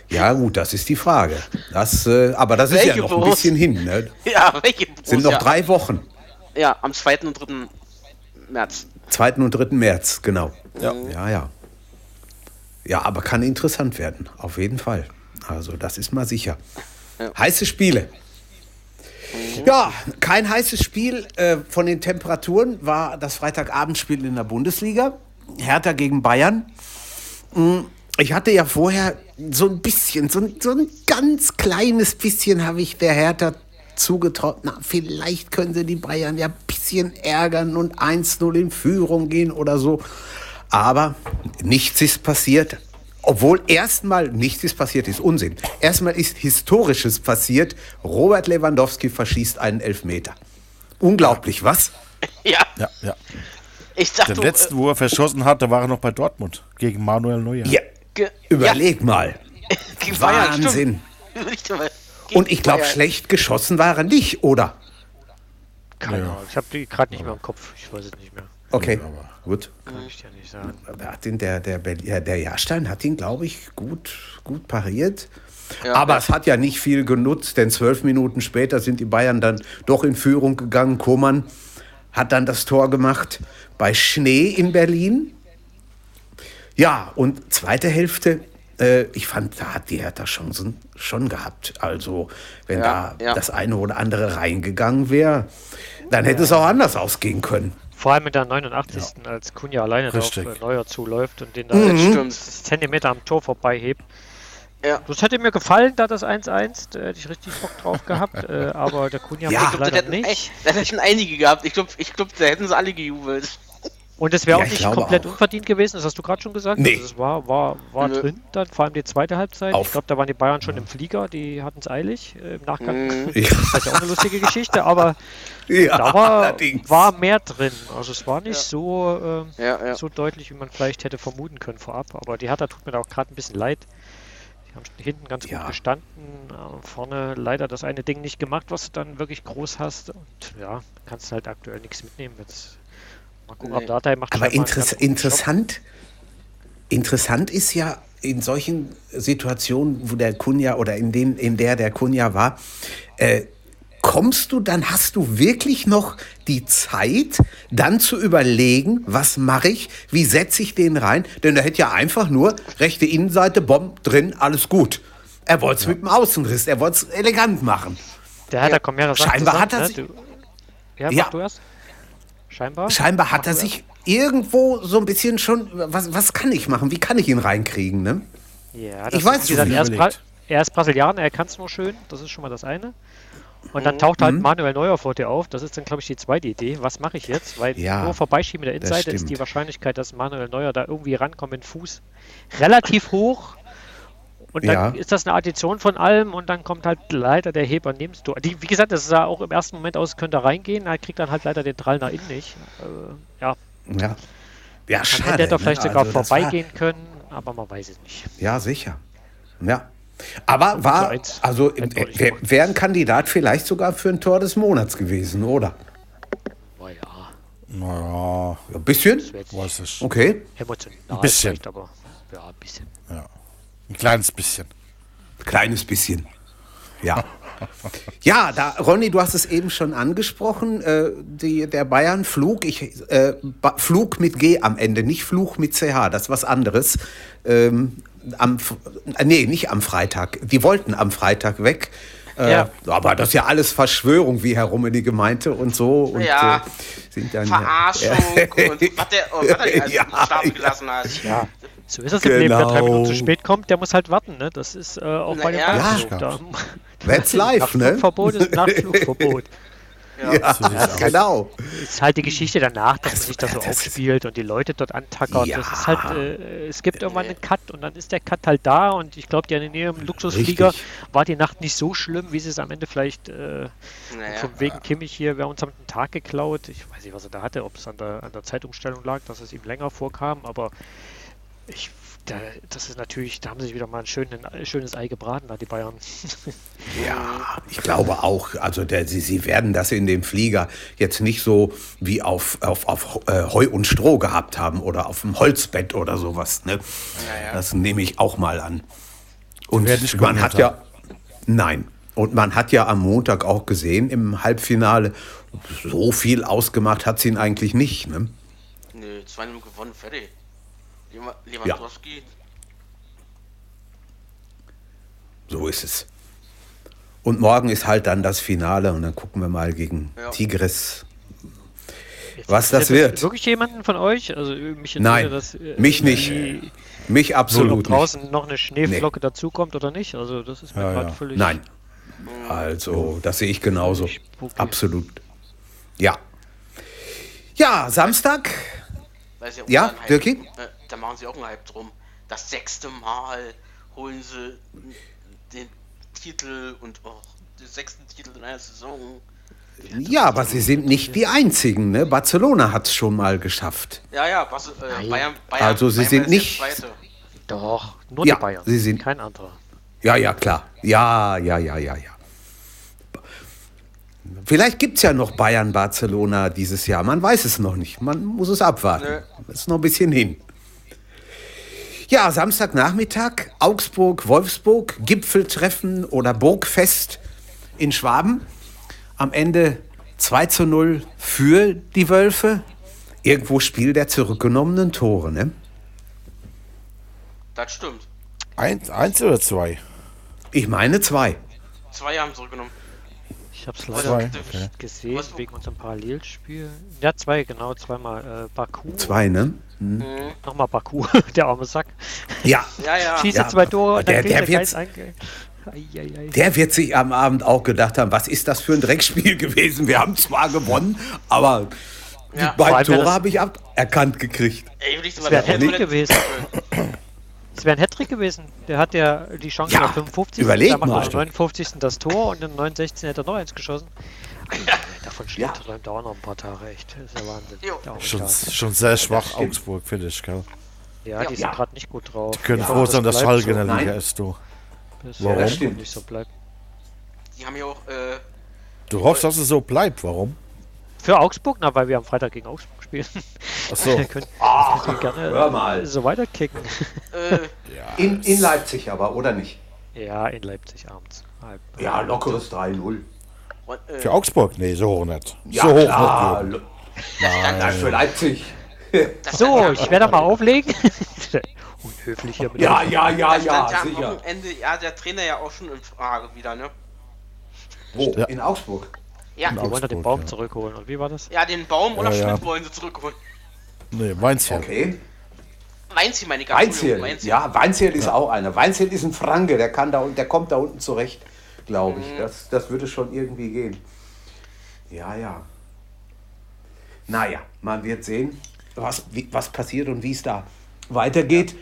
Ja, gut, das ist die Frage. Das, äh, aber das ist ja Welche noch ein Borussia? bisschen hin. Ne? Ja, welche Sind noch Borussia? drei Wochen. Ja, am 2. und 3. März. 2. und 3. März, genau. Ja. Ja, ja. Ja, aber kann interessant werden, auf jeden Fall. Also, das ist mal sicher. Heiße Spiele. Ja, kein heißes Spiel äh, von den Temperaturen war das Freitagabendspiel in der Bundesliga. Hertha gegen Bayern. Mm, Ich hatte ja vorher so ein bisschen, so ein, so ein ganz kleines bisschen habe ich der Hertha zugetraut. Na, vielleicht können sie die Bayern ja ein bisschen ärgern und 1-0 in Führung gehen oder so. Aber nichts ist passiert. Obwohl erstmal nichts ist passiert, ist Unsinn. Erstmal ist Historisches passiert. Robert Lewandowski verschießt einen Elfmeter. Unglaublich, was? Ja, Ja, ja. ich sag Den letzten, wo er verschossen hat, da war er noch bei Dortmund gegen Manuel Neuer. Ja, äh, ge- überleg mal. ja, stimmt. Wahnsinn. Und ich glaube, schlecht geschossen war er nicht, oder? keine Ja. Ahnung, ich habe die gerade nicht mehr im Kopf, ich weiß es nicht mehr. Okay, aber- gut. Kann ich dir nicht sagen. Der, hat den, der, der, Berl- ja, der Jahrstein hat ihn, glaube ich, gut, gut pariert. Ja, Aber ja. es hat ja nicht viel genutzt, denn zwölf Minuten später sind die Bayern dann doch in Führung gegangen. Koman hat dann das Tor gemacht bei Schnee in Berlin. Ja, und zweite Hälfte, äh, ich fand, da hat die Hertha Chancen schon gehabt. Also, wenn Ja, da ja. das eine oder andere reingegangen wäre, dann hätte es auch anders ausgehen können. Vor allem in der 89. als Kunja alleine Richtig. auf äh, Neuer zuläuft und den da Mhm. Zentimeter am Tor vorbeihebt. Ja. Das hätte mir gefallen, da das 1-1, da hätte ich richtig Bock drauf gehabt, äh, aber der Kunja Ja. macht Ich glaub, das, leider hätten, nicht. das hätten einige gehabt. Ich glaube, ich glaub, da hätten sie alle gejubelt. Und es wäre Ja, auch ich nicht komplett auch. unverdient gewesen, das hast du gerade schon gesagt. Nee. Also es war, war, war Nö. drin dann, vor allem die zweite Halbzeit. Auf- Ich glaube, da waren die Bayern schon im Flieger, die hatten es eilig. Äh, Im Nachgang Mhm. Ja, das ist ja auch eine lustige Geschichte, aber ja da war, war mehr drin. Also es war nicht Ja. so, äh, Ja, ja. so deutlich, wie man vielleicht hätte vermuten können vorab. Aber die Hertha tut mir da auch gerade ein bisschen leid. Die haben hinten ganz Ja. gut gestanden, äh, vorne leider das eine Ding nicht gemacht, was du dann wirklich groß hast. Und ja, kannst halt aktuell nichts mitnehmen. Jetzt mal gucken, Nee. Datei macht Aber interess interessant, interessant ist ja in solchen Situationen, wo der Kunja oder in, denen, in der der Kunja war, äh, kommst du, dann hast du wirklich noch die Zeit, dann zu überlegen, was mache ich, wie setze ich den rein? Denn er hätte ja einfach nur rechte Innenseite, Bomb drin, alles gut. Er wollte es ja. mit dem Außenriss, er wollte es elegant machen. Der hat ja mehrere Sachen Scheinbar hat er ne? sich. Du, ja, ja. du erst. Scheinbar. Scheinbar hat er sich irgendwo so ein bisschen schon. Was, was kann ich machen? Wie kann ich ihn reinkriegen, ne? Ja, ich weiß es nicht. Er ist, Bra er ist Brasilianer, er kann es nur schön. Das ist schon mal das eine. Und dann taucht halt mhm. Manuel Neuer vor dir auf. Das ist dann, glaube ich, die zweite Idee. Was mache ich jetzt? Weil ja, nur vorbeischieben mit der Innenseite ist die Wahrscheinlichkeit, dass Manuel Neuer da irgendwie rankommt mit dem Fuß relativ hoch. Und dann ja. ist das eine Addition von allem und dann kommt halt leider der Heber neben du. Die, wie gesagt, das sah auch im ersten Moment aus, könnte reingehen, er kriegt dann halt leider den Drall nach innen nicht. Äh, ja. Ja. Ja, schade. Hätte er doch vielleicht ne? sogar also vorbeigehen können, aber man weiß es nicht. Ja, sicher. Ja. Aber war, also wäre ein Kandidat vielleicht sogar für ein Tor des Monats gewesen, oder? Naja. Naja. Ein bisschen? Was ist? Okay. Emotional. Ein bisschen. Aber, ja, ein bisschen. Ja. Ein kleines bisschen. Kleines bisschen. Ja. Ja, da, Ronny, du hast es eben schon angesprochen, äh, die, der Bayern-Flug, ich, äh, Flug mit G am Ende, nicht Fluch mit CH, das ist was anderes. Ähm, am, äh, nee, nicht am Freitag. Die wollten am Freitag weg. Äh, ja. Aber das ist ja alles Verschwörung, wie Herr Rummenigge meinte und so. Und, ja, äh, sind dann, Verarschung ja. und was der, oh, was der ja, starten gelassen hat. Ja. So ist das genau. im Leben. Wer drei Minuten zu spät kommt, der muss halt warten. Ne? Das ist äh, auch Na, bei dem ja. ja. That's life, ne? Nachflugverbot ist Nachflugverbot. Ja, ja so genau. Es ist halt die Geschichte danach, dass also, man sich da so aufspielt und die Leute dort antackert. Ja. Das ist halt, äh, es gibt irgendwann einen Cut und dann ist der Cut halt da und ich glaube, die in ihrem Luxusflieger Richtig. war die Nacht nicht so schlimm, wie sie es am Ende vielleicht äh, naja. von wegen Kimmich hier, wir haben uns am Tag geklaut. Ich weiß nicht, was er da hatte, ob es an der, an der Zeitumstellung lag, dass es ihm länger vorkam, aber ich da, das ist natürlich, da haben sie sich wieder mal ein, schön, ein schönes Ei gebraten, da die Bayern. ja, ich glaube auch. Also der, sie, sie werden das in dem Flieger jetzt nicht so wie auf, auf, auf äh, Heu und Stroh gehabt haben oder auf dem Holzbett oder sowas. Ne? Ja, ja. Das nehme ich auch mal an. Und man hat ja. Nein. Und man hat ja am Montag auch gesehen im Halbfinale, so viel ausgemacht hat sie ihn eigentlich nicht. Ne? Nö, 2-0 gewonnen, fertig. Lewandowski. Ja. So ist es. Und morgen ist halt dann das Finale und dann gucken wir mal gegen ja. Tigres, Jetzt was das wird. Wirklich jemanden von euch? Also mich Nein, das, äh, mich nicht. mich absolut ob draußen noch eine Schneeflocke nee. dazukommt oder nicht. Also das ist mir ja, gerade ja. völlig. Nein. Also das sehe ich genauso. Absolut. Ja. Ja, Samstag. Ja, Dirki? Äh, da machen sie auch einen Hype drum. Das sechste Mal holen sie den Titel und auch den sechsten Titel in einer Saison. Ja, aber sie sind nicht die einzigen, ne? Barcelona hat es schon mal geschafft. Ja, ja, was, äh, Bayern, Bayern, Also sie Bayern sind nicht. Doch, nur ja, die Bayern. Sie sind kein anderer. Ja, ja, klar. Ja, ja, ja, ja, ja. Vielleicht gibt es ja noch Bayern-Barcelona dieses Jahr. Man weiß es noch nicht. Man muss es abwarten. Nee. ist noch ein bisschen hin. Ja, Samstagnachmittag, Augsburg, Wolfsburg, Gipfeltreffen oder Burgfest in Schwaben. Am Ende 2 zu 0 für die Wölfe. Irgendwo Spiel der zurückgenommenen Tore, ne? Das stimmt. Eins, eins oder zwei? Ich meine zwei. Zwei haben zurückgenommen. Ich habe es leider zwei, nicht gesehen wegen unserem Parallelspiel. Ja, zwei, genau, zweimal. Äh, Baku. Zwei, ne? Hm. Mhm. Nochmal Baku, der arme Sack. Ja. ja, ja. Schießt ja, zwei Tore, der, der, wird, der wird sich am Abend auch gedacht haben, was ist das für ein Dreckspiel gewesen? Wir haben zwar gewonnen, aber ja. die beiden Tore habe ich erkannt gekriegt. Ey, das wäre ein Hattrick gewesen. Es wäre ein Hattrick gewesen. Der hat ja die Chance ja, auf 55. Überleg der macht mal. am 59. das Tor und im 69. hätte er noch eins geschossen. Ja. Davon schlägt ja. träumt auch noch ein paar Tage echt. Das ist ja Wahnsinn. Schon, schon, sehr schwach Augsburg, finde ich, gell? Ja, die sind gerade nicht gut drauf. Die können ja, froh sein, dass Schalke in der Liga ist, du. Warum? Ja, stimmt. nicht so bleibt. Die haben ja auch. Äh, du hoffst, dass es so bleibt. Warum? Für Augsburg? Na, weil wir am Freitag gegen Augsburg spielen. Achso. können, Ach, können gerne hör mal. so weiterkicken. Äh, in, in Leipzig aber, oder nicht? Ja, in Leipzig abends. Halb, ja, lockeres 3-0. Äh, Für Augsburg? Nee, so hoch nicht. Ja, so hoch klar. nicht. Nein, für Leipzig. So, ich werde mal auflegen. Unhöflich hier Ja, ja, ja, ja, ja am sicher. Wochenende, ja, der Trainer ja auch schon in Frage wieder, ne? Wo? Ja. In Augsburg. Ja, Die wollen ja den Augsburg, Baum ja. zurückholen. Und wie war das? ja den Baum oder Ja, ja. Schmidt wollen sie zurückholen. Nee, Weinzell. Okay. Weinziel, meine ich. Weinziel. Weinziel. Ja, Weinziel ist auch einer. Weinziel ist ein Franke, der kann da der kommt da unten zurecht, glaube ich. Das, das würde schon irgendwie gehen. Ja, ja. Naja, man wird sehen, was, wie, was passiert und wie es da weitergeht.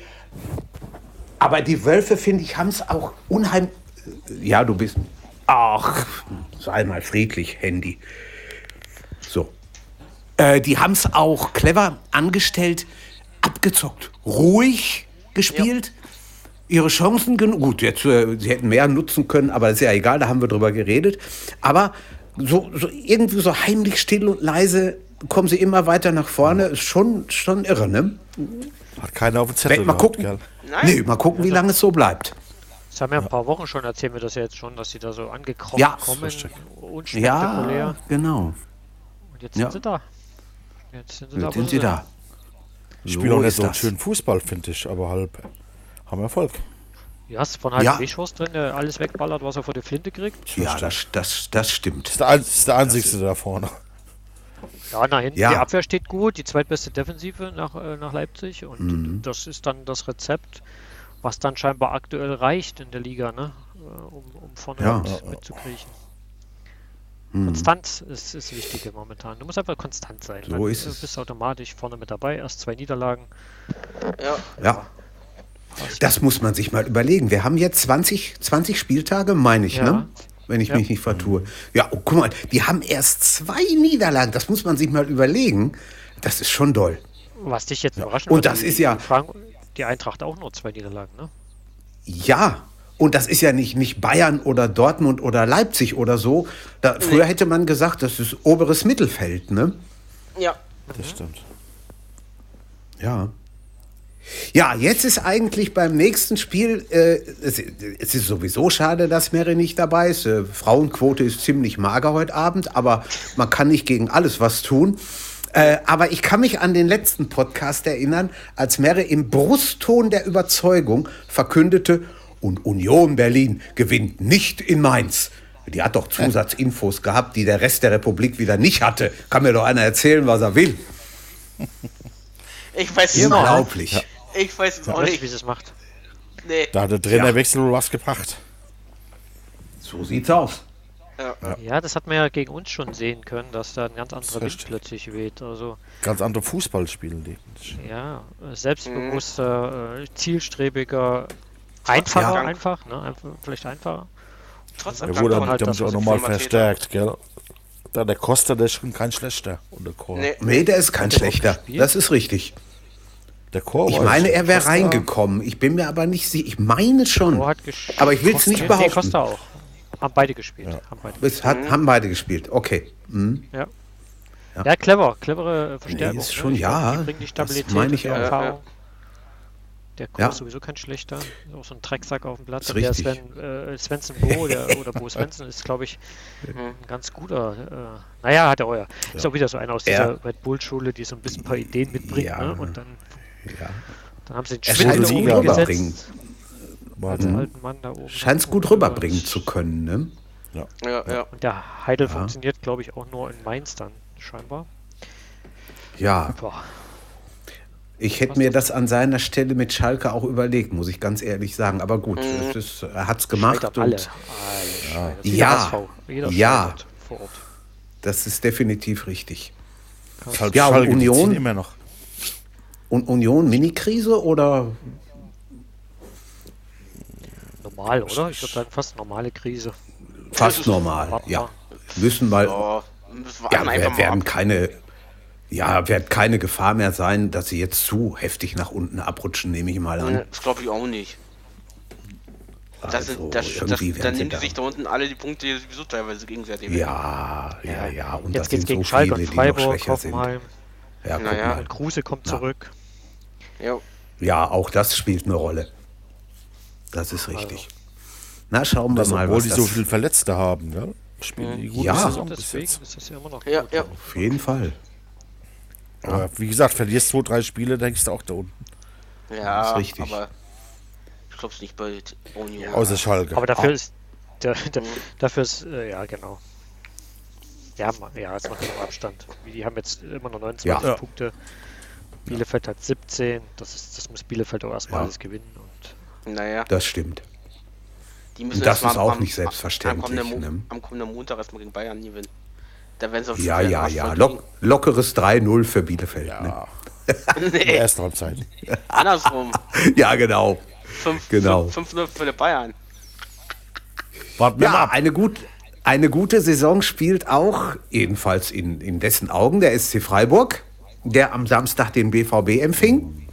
Aber die Wölfe, finde ich, haben es auch unheimlich. Ja, du bist. Ach, sei mal friedlich, Handy. So. Äh, die haben es auch clever angestellt, abgezockt, ruhig gespielt. Ihre Chancen genug. Gut, jetzt, äh, sie hätten mehr nutzen können, aber ist ja egal, da haben wir drüber geredet. Aber so, so irgendwie so heimlich still und leise kommen sie immer weiter nach vorne. Ist schon, schon irre, ne? Hat keiner auf dem Zettel Mal gucken. gell? Nein. Nee, mal gucken, wie lange es so bleibt. Das haben ja ein paar Wochen schon, erzählen wir das ja jetzt schon, dass sie da so angekrochen Ja, kommen. Unspektakulär. Ja, genau. Und jetzt Ja. sind sie da. Jetzt sind sie da. Jetzt wo sind sie da. Spielen auch nicht ist so schönen Fußball, finde ich, aber halt haben Erfolg. Ja, hast von halt Ja. Drin, der alles wegballert, was er vor die Flinte kriegt. Ja, das, das, das stimmt. Das ist der, das ist der einzigste da vorne. Ja, nach hinten. Ja. Die Abwehr steht gut, die zweitbeste Defensive nach, äh, nach Leipzig. Und Mhm. das ist dann das Rezept, was dann scheinbar aktuell reicht in der Liga, ne? Äh, um, um vorne Ja. mit, mitzukriechen. Mhm. Konstanz ist das Wichtige momentan. Du musst einfach konstant sein. So dann ist es. bist du automatisch vorne mit dabei. Erst zwei Niederlagen. Ja. Ja. Das muss man sich mal überlegen. Wir haben jetzt 20, 20 Spieltage, meine ich, Ja. ne? Wenn ich Ja. mich nicht vertue. Ja, oh, guck mal, die haben erst zwei Niederlagen. Das muss man sich mal überlegen. Das ist schon doll. Was dich jetzt überraschen Und wird, das die- ist ja- die Frank die Eintracht auch nur zwei Niederlagen, ne? Ja. Und das ist ja nicht, nicht Bayern oder Dortmund oder Leipzig oder so. Da, früher hätte man gesagt, das ist oberes Mittelfeld, ne? Ja. Das stimmt. Ja. Ja, jetzt ist eigentlich beim nächsten Spiel, äh, es, ist sowieso schade, dass Mary nicht dabei ist. Äh, Frauenquote ist ziemlich mager heute Abend, aber man kann nicht gegen alles was tun. Äh, aber ich kann mich an den letzten Podcast erinnern, als Mary im Brustton der Überzeugung verkündete, und Union Berlin gewinnt nicht in Mainz. Die hat doch Zusatzinfos gehabt, die der Rest der Republik wieder nicht hatte. Kann mir doch einer erzählen, was er will. Ich weiß es auch Unglaublich. nicht. Ich weiß es auch wie nicht. sie es macht? Nee. Da hat der Trainerwechsel wohl was gebracht. So sieht's aus. Ja. Ja, das hat man ja gegen uns schon sehen können, dass da ein ganz anderer Wind plötzlich weht. Also Ganz andere Fußball spielen die. ja, äh, selbstbewusster, äh, zielstrebiger, einfacher Ja. einfach, ne? Einfach, vielleicht einfacher. Trotzdem sagt wurde man halt damit das, auch nochmal verstärkt, gell? Da der Costa, der ist schon kein schlechter. Und der Chor. Nee. Nee, der ist kein er schlechter. gespielt? Das ist richtig. Der Chor Ich meine, er wäre reingekommen. Ich bin mir aber nicht sicher. Ich meine schon. Gespielt. Aber ich will es nicht Nee, behaupten. Costa auch. Haben beide gespielt. Haben beide. Es hat, haben beide gespielt. Okay. Mhm. Ja. ja. clever, clevere äh, Nee, Verstärkung. ist schon, Ich ja. Die bringen die Das Stabilität meine und ich auch. Erfahrung. Der Chor Ja. ist sowieso kein schlechter. Ist auch so ein Drecksack auf dem Platz. Ist Und der richtig. Sven, äh, Svensson Bo der, oder Bo Svensson ist, glaube ich, ein ganz guter. Äh, naja, hat er euer. Ist auch wieder so einer aus Er- dieser Red Bull-Schule, die so ein bisschen ein paar Ideen mitbringt. Ja. Ne? Und dann, Ja. dann haben sie den Er Schmidt scheint es gut rüberbringen. War Als der- alten Mann da oben. Scheint es gut Und, rüberbringen zu können. Ne? Ja, ja. Und der Heidel funktioniert, glaube ich, auch nur in Mainz dann, scheinbar. Ja. Boah. Ich hätte mir das an seiner Stelle mit Schalke auch überlegt, muss ich ganz ehrlich sagen. Aber gut, es ist, er hat es gemacht. Alle. Und alle scheitern. Jeder Ja. Ja. Ort. das ist definitiv richtig. Halt Ja, und Schalke, Union? immer noch. Und Union Mini-Krise oder? Normal, oder? Ich würde sagen, fast normale Krise. Fast normal, ja. wir. Müssen mal Oh, das Ja, wir werden keine, ja, wird keine Gefahr mehr sein, dass sie jetzt zu heftig nach unten abrutschen, nehme ich mal an. Das glaube ich auch nicht. Das, Also, sind, das, das, irgendwie dann nehmen die da- sich da unten alle die Punkte die sowieso teilweise gegenseitig. Ja, ja, ja. Und Jetzt das geht's sind gegen so Schalke viele, und Freiburg. Hoffenheim. Ja, Naja. mal. Und Kruse kommt Ja. zurück. Ja. ja, auch das spielt eine Rolle. Das ist richtig. Na, schauen wir Das, mal, obwohl die das... so viele Verletzte haben, gell? spielen die gute Ja. Deswegen ist das ja immer noch Ja, gut. ja. Auf jeden Fall. Aber wie gesagt, verlierst zwei, drei Spiele, denkst du auch da unten. Ja, Das ist richtig. aber ich glaube es nicht bei Union. Außer Schalke. Aber dafür ist der, der, dafür ist äh, ja genau. Ja, ja, es macht noch Abstand. Die haben jetzt immer noch 29 Ja. Punkte. Bielefeld hat 17. Das ist, das muss Bielefeld auch erstmal Ja. alles gewinnen. Und naja, Das stimmt. die müssen Das ist auch am- nicht selbstverständlich, Am kommenden, Mo ne? am kommenden Montag erstmal gegen Bayern gewinnen. Da werden sie auf Ja, ja, ja. Lock, lockeres 3-0 für Bielefeld. Ne? Ja, verlieren. in der nee, ersten Halbzeit. andersrum. Ja, genau. 5 Genau. 5-0 für die Bayern. Warten Ja, eine, gut, eine gute Saison spielt auch, ebenfalls in, in dessen Augen, der SC Freiburg, der am Samstag den BVB empfing.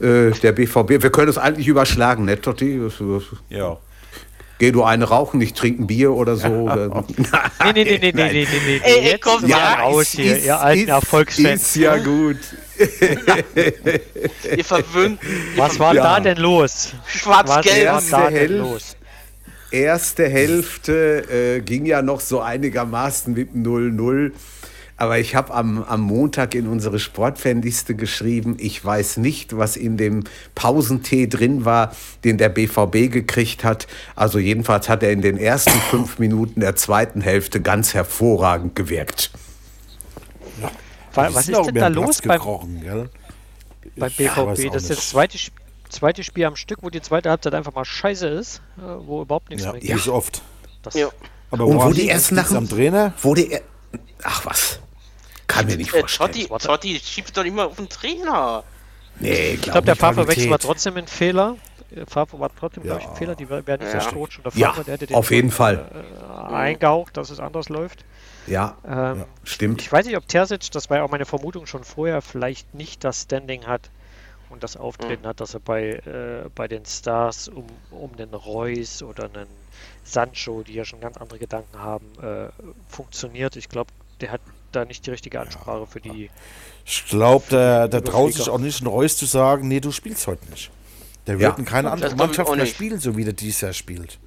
Äh, der BVB, wir können es eigentlich überschlagen, ne, Totti? Ja. Geh du eine rauchen, ich trinke ein Bier oder so. oder- nee, nee, nee, nee, nee, nee, nee, nee. Ey, ey, Jetzt komm, mal ja, raus hier, ihr alten Erfolgsfans. Ist ja gut. Ihr verwöhnt. Was war Ja. da denn los? Was Schwarz-Gelb. war Erste da denn Hälfte. los? Erste Hälfte äh, ging ja noch so einigermaßen mit dem 0-0. Aber ich habe am, am Montag in unsere Sportfanliste geschrieben, ich weiß nicht, was in dem Pausentee drin war, den der BVB gekriegt hat. Also jedenfalls hat er in den ersten fünf Minuten der zweiten Hälfte ganz hervorragend gewirkt. Die Was sind ist denn da los beim, Ja, weiß BVB? Das ist das zweite, zweite Spiel am Stück, wo die zweite Halbzeit einfach mal scheiße ist, äh, wo überhaupt nichts Ja, mehr wie geht. so oft. Das, Ja. Aber Und wo die erst nach am Trainer? Wo die, er- ach was, kann mir nicht vorstellen. Totti, schiebt doch nicht mal auf den Trainer. Nee, Ich glaube, der. Favre-Wechsel war trotzdem ein Fehler. Der Favre war trotzdem, glaube ich, ein Ja. Fehler. Die werden nicht Ja. so Strohsch und der Ja, Favre, der hätte den auf jeden Fall. Äh, eingehaucht, dass es anders läuft. Ja, Ähm, stimmt. Ich weiß nicht, ob Terzic, das war ja auch meine Vermutung schon vorher, vielleicht nicht das Standing hat und das Auftreten hat, dass er bei, äh, bei den Stars um, um den Reus oder einen Sancho, die ja schon ganz andere Gedanken haben, äh, funktioniert. Ich glaube, der hat da nicht die richtige Ansprache für die. Ich glaube, der, der traut sich auch nicht, in Reus zu sagen, nee, du spielst heute nicht. Der wird Ja. in keine andere Mannschaft mehr spielen, so wie der dieses Jahr spielt.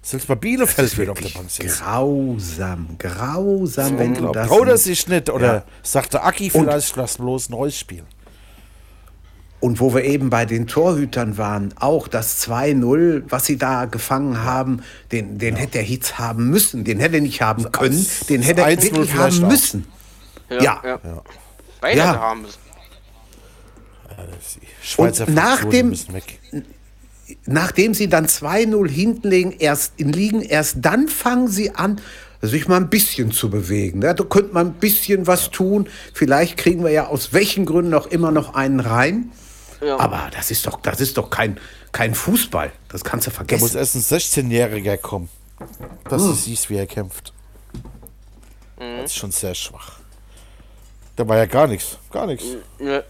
Selbst bei Bielefeld wird auf der Bank sitzen. Grausam, grausam, wenn du das. Traut er sich nicht oder Ja. sagt der Aki vielleicht, lass bloß ein Reus spielen. Und wo wir eben bei den Torhütern waren, auch das 2-0, was sie da gefangen haben, den, den hätte der Hitz haben müssen. Den hätte er nicht haben können, den hätte er 1-0 wirklich haben auch. müssen. Ja. ja. Beide Ja. haben. Die Schweizer Und nach dem- müssen weg. Nachdem sie dann 2-0 hinten liegen erst, liegen, erst dann fangen sie an, sich mal ein bisschen zu bewegen. ne? Da könnte man ein bisschen was tun. Vielleicht kriegen wir ja aus welchen Gründen auch immer noch einen rein. Ja. Aber das ist doch, das ist doch kein, kein Fußball. Das kannst du Da muss vergessen. erst ein 16-Jähriger kommen. Dass Hm. du siehst, wie er kämpft. Das ist schon sehr schwach. Da war ja gar nichts. Gar nichts. Ja.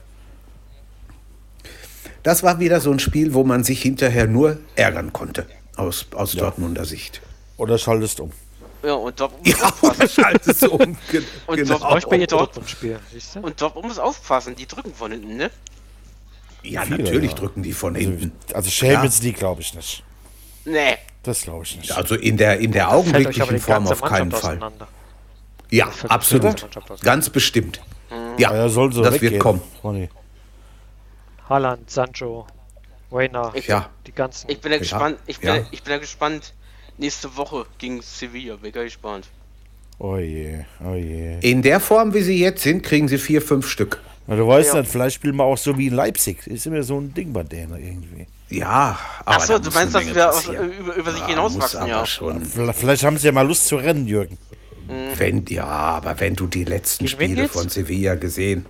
Das war wieder so ein Spiel, wo man sich hinterher nur ärgern konnte. Aus, aus Dortmunder Sicht. Oder schaltest um. ja, und Dortmund muss Ja, aufpassen. schaltest um. Ge- Und genau. doch- Euch bei ihr Dort- Dortmund-Spiel, siehst du? Und Dortmund muss aufpassen, die drücken von hinten, ne? Ja, Viele, natürlich ja. drücken die von Also, hinten. also Champions League glaube ich nicht. Nee. Das glaube ich nicht. Also in der, in der augenblicklichen Form auf keinen Fall. Ja, absolut. Ganz bestimmt. Ja, Ja, soll so das weggehen, wird kommen. Ronny. Haaland, Sancho, Wayner, Ja. die ganzen. Ich bin ja gespannt. Ich bin, ja. ja. ich bin ja gespannt. Nächste Woche gegen Sevilla. Bin ich gespannt. Oh je, oh je. In der Form, wie sie jetzt sind, kriegen sie vier, fünf Stück. Na, du weißt Ja. nicht, vielleicht spielen wir auch so wie in Leipzig. Ist immer so ein Ding bei denen irgendwie. Ja, aber Achso, du meinst, dass Menge wir aus, über, über sich Ja, hinauswachsen, ja. schon. Vielleicht, haben sie ja mal Lust zu rennen, Jürgen. Wenn, ja, aber wenn du die letzten Gegen Spiele von Sevilla gesehen,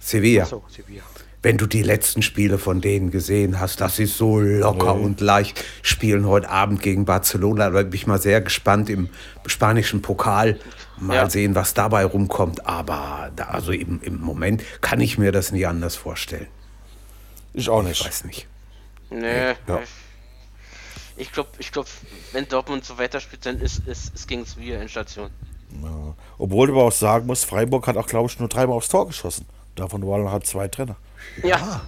Sevilla, So, Sevilla. wenn du die letzten Spiele von denen gesehen hast, das ist so locker und leicht. Spielen heute Abend gegen Barcelona, da bin ich mal sehr gespannt im spanischen Pokal. Mal Ja. sehen, was dabei rumkommt. Aber da, also im, im Moment kann ich mir das nie anders vorstellen. Ich auch Ich nicht. weiß nicht. Nee. Ja. Ich glaube, ich glaub, wenn Dortmund so weiterspielt, dann ist es ist, gegen Sevilla Endstation. Ja. Obwohl du aber auch sagen musst, Freiburg hat auch, glaube ich, nur dreimal aufs Tor geschossen. Davon waren halt zwei Trainer. Ja.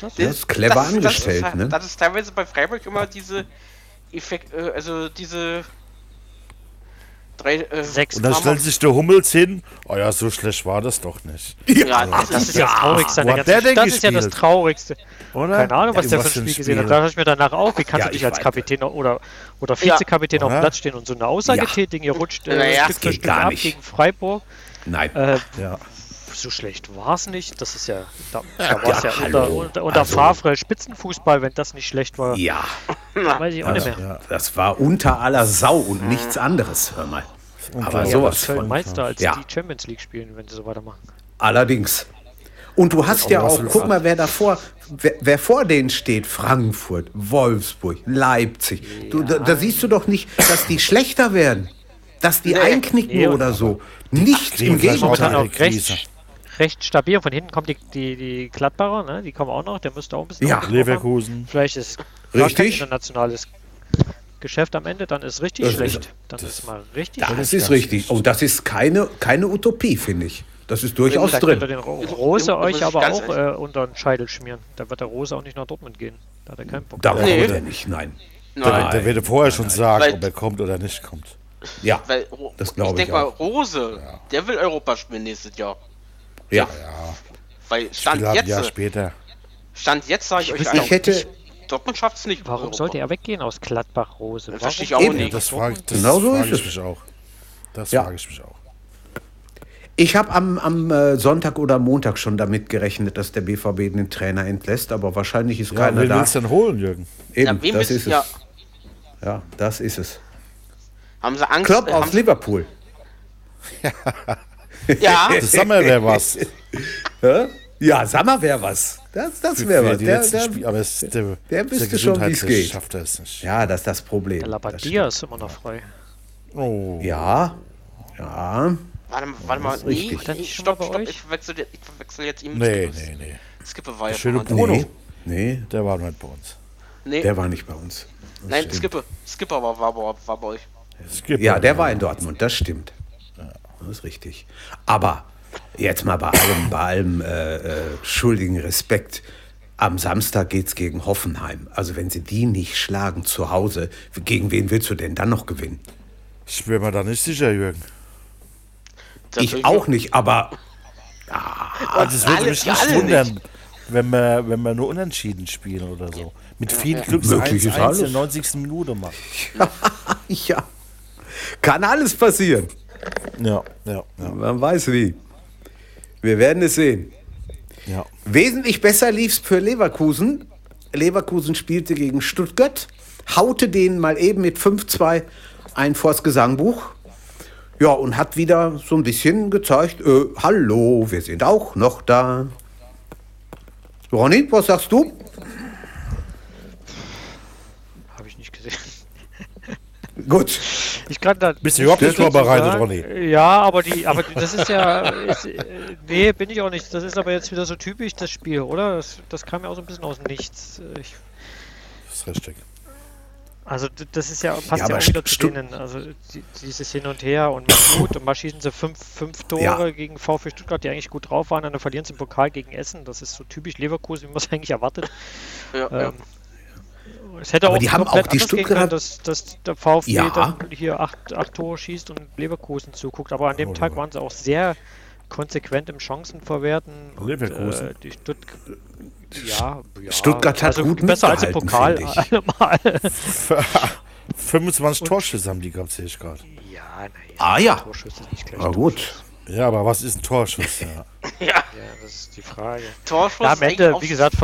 Das ist clever das, angestellt, das ist, ne? Das ist teilweise bei Freiburg immer diese Effekt, äh, also diese drei, äh, Sechs Und dann stellt sich der Hummels hin. Oh ja, so schlecht war das doch nicht. Ja, Das ist ja das Traurigste an der der denn Das ist ja das gespielt? Traurigste. Oder? Keine Ahnung, was Ja, der für ein ein Spiel gesehen hat. Spiel. Da dachte ich mir danach auch, wie kannst Ja, du dich ich als. Kapitän oder, oder Ja. Vizekapitän auf dem? Platz stehen und so eine Aussage Ja. tätigen? Ihr rutscht äh, Naja, Stück das für Stück gar ab nicht. gegen Freiburg. Nein. Äh, Ja. So schlecht war es nicht. Das ist ja, da, da war es ja, ja, unter, unter, unter Also- Favre Spitzenfußball, wenn das nicht schlecht war, Ja, weiß ich auch nicht mehr. Ja. das war unter aller Sau und nichts anderes, hör mal. Aber Ja, sowas Köln von. Meister als Ja. die Champions League spielen, wenn sie so weitermachen. Allerdings. Und du hast ja auch, guck mal, wer davor, wer, wer vor denen steht, Frankfurt, Wolfsburg, Leipzig. Du, da, da siehst du doch nicht, dass die schlechter werden, dass die einknicken Nee, oder so. Nicht im Gegenteil. Recht, stabil. Von hinten kommt die, die, die Gladbacher, ne? die kommen auch noch. Der müsste auch ein bisschen Ja. aufgebaut haben. Leverkusen. Vielleicht ist Richtig. internationales Geschäft am Ende, dann ist richtig Das ist- schlecht. Dann ist mal richtig Das schlecht. ist richtig. Und das ist keine, keine Utopie, finde ich. Das ist durchaus Da drin. den Rose muss euch ich aber ganz auch äh, unter den Scheitel schmieren. Da wird der Rose auch nicht nach Dortmund gehen. Da hat er keinen Bock. Da Nee. er nicht, nein. Der, Nein, der wird vorher schon sagen, Weil- ob er kommt oder nicht kommt. Ja, weil, Das glaub ich denke ich mal, auch. Rose, der will Europa spielen nächstes Jahr. Ja. Weil Stand Spiel ab ein Jahr jetzt, später. Stand jetzt sage ich euch Ich einfach, hätte, Dortmund schafft es nicht. Warum sollte er weggehen aus Gladbach-Rose? Das verstehe ich auch Eben, nicht. Das frage das Genau so frag ist ich es. mich auch. Das Ja. frage ich mich auch. Ich habe am, am äh, Sonntag oder Montag schon damit gerechnet, dass der BVB den Trainer entlässt, aber wahrscheinlich ist Ja, keiner wen da. willst du denn holen, Jürgen? Eben, Ja, das ist es. ja. Ja. das ist es. Haben sie Angst? Klopp äh, aus Liverpool. ja, Das Sommer wäre was. Hä? Ja, sag mal, wer was. Das, das wäre was. Der, der, Spiele, aber es, der, der wüsste ja schon, wie's gesundheitlich, geht. schafft er es nicht. ja, das ist das Problem. Der Das Labadia ist immer noch frei. Oh. stimmt. Ja, ja. warte, mal- warte mal, nee, schon stopp, mal stopp, ich verwechsel, ich verwechsel jetzt ihm Nee, nee, nee. Skippe war ja schöne schon mal Bruno. Nee, nee, Der war nicht bei uns. Nee, der war nicht bei uns. nein, Skippe. Skipper war, war, war, war bei euch. Skipper. Ja, der war in Dortmund, das stimmt. Das ist richtig. Aber jetzt mal bei allem, bei allem äh, äh, schuldigen Respekt. Am Samstag geht's gegen Hoffenheim. Also wenn sie die nicht schlagen zu Hause, gegen wen willst du denn dann noch gewinnen? Ich bin mir da nicht sicher, Jürgen. Das Ich auch nicht, aber Also es würde mich ja, nicht wundern, wenn wir, wenn wir nur unentschieden spielen oder so. Mit viel Glück Möglich 1 ist 1 in der 90. Minute machen. ja, kann alles passieren. Ja, ja, ja. Man weiß wie. Wir werden es sehen. ja. Wesentlich besser lief's für Leverkusen. Leverkusen spielte gegen Stuttgart, haute denen mal eben mit 5-2 ein vors Gesangbuch. Ja, und hat wieder so ein bisschen gezeigt, äh, hallo, wir sind auch noch da. Ronny, was sagst du? Habe ich nicht gesehen. Gut. Ich kann da. Bist du überhaupt nicht vorbereitet. Ronny? Ja, aber die, aber das ist ja. Ist, äh, nee, bin ich auch nicht. Das ist aber jetzt wieder so typisch, das Spiel, oder? Das, das kam ja auch so ein bisschen aus dem Nichts. Ich, Das ist richtig. also d- das ist ja passt Ja, ja, aber auch wieder zu denen. Also die, dieses Hin und Her und macht gut und mal schießen sie fünf, fünf Tore Ja. gegen VfB Stuttgart, die eigentlich gut drauf waren, und dann verlieren sie im Pokal gegen Essen. Das ist so typisch Leverkusen, wie man es eigentlich erwartet. Ja, ja. Ähm, es hätte Aber auch die haben auch die Stuttgarter- können, dass, dass der VfB Ja. dann hier acht, acht Tore schießt und Leverkusen zuguckt. Aber an dem Tag waren sie auch sehr konsequent im Chancenverwerten. und, Leverkusen. Äh, die Stutt ja, ja, Stuttgart hat also gut besser als im Pokal allemal. 25 Torschüsse haben die gehabt, sehe ich gerade. ja, naja. Ah, ja. Torschüsse nicht gleich Na gut. Ja, aber was ist ein Torschuss? Ja. Ja, das ist die Frage. Torschuss Ja, am Ende, wie gesagt,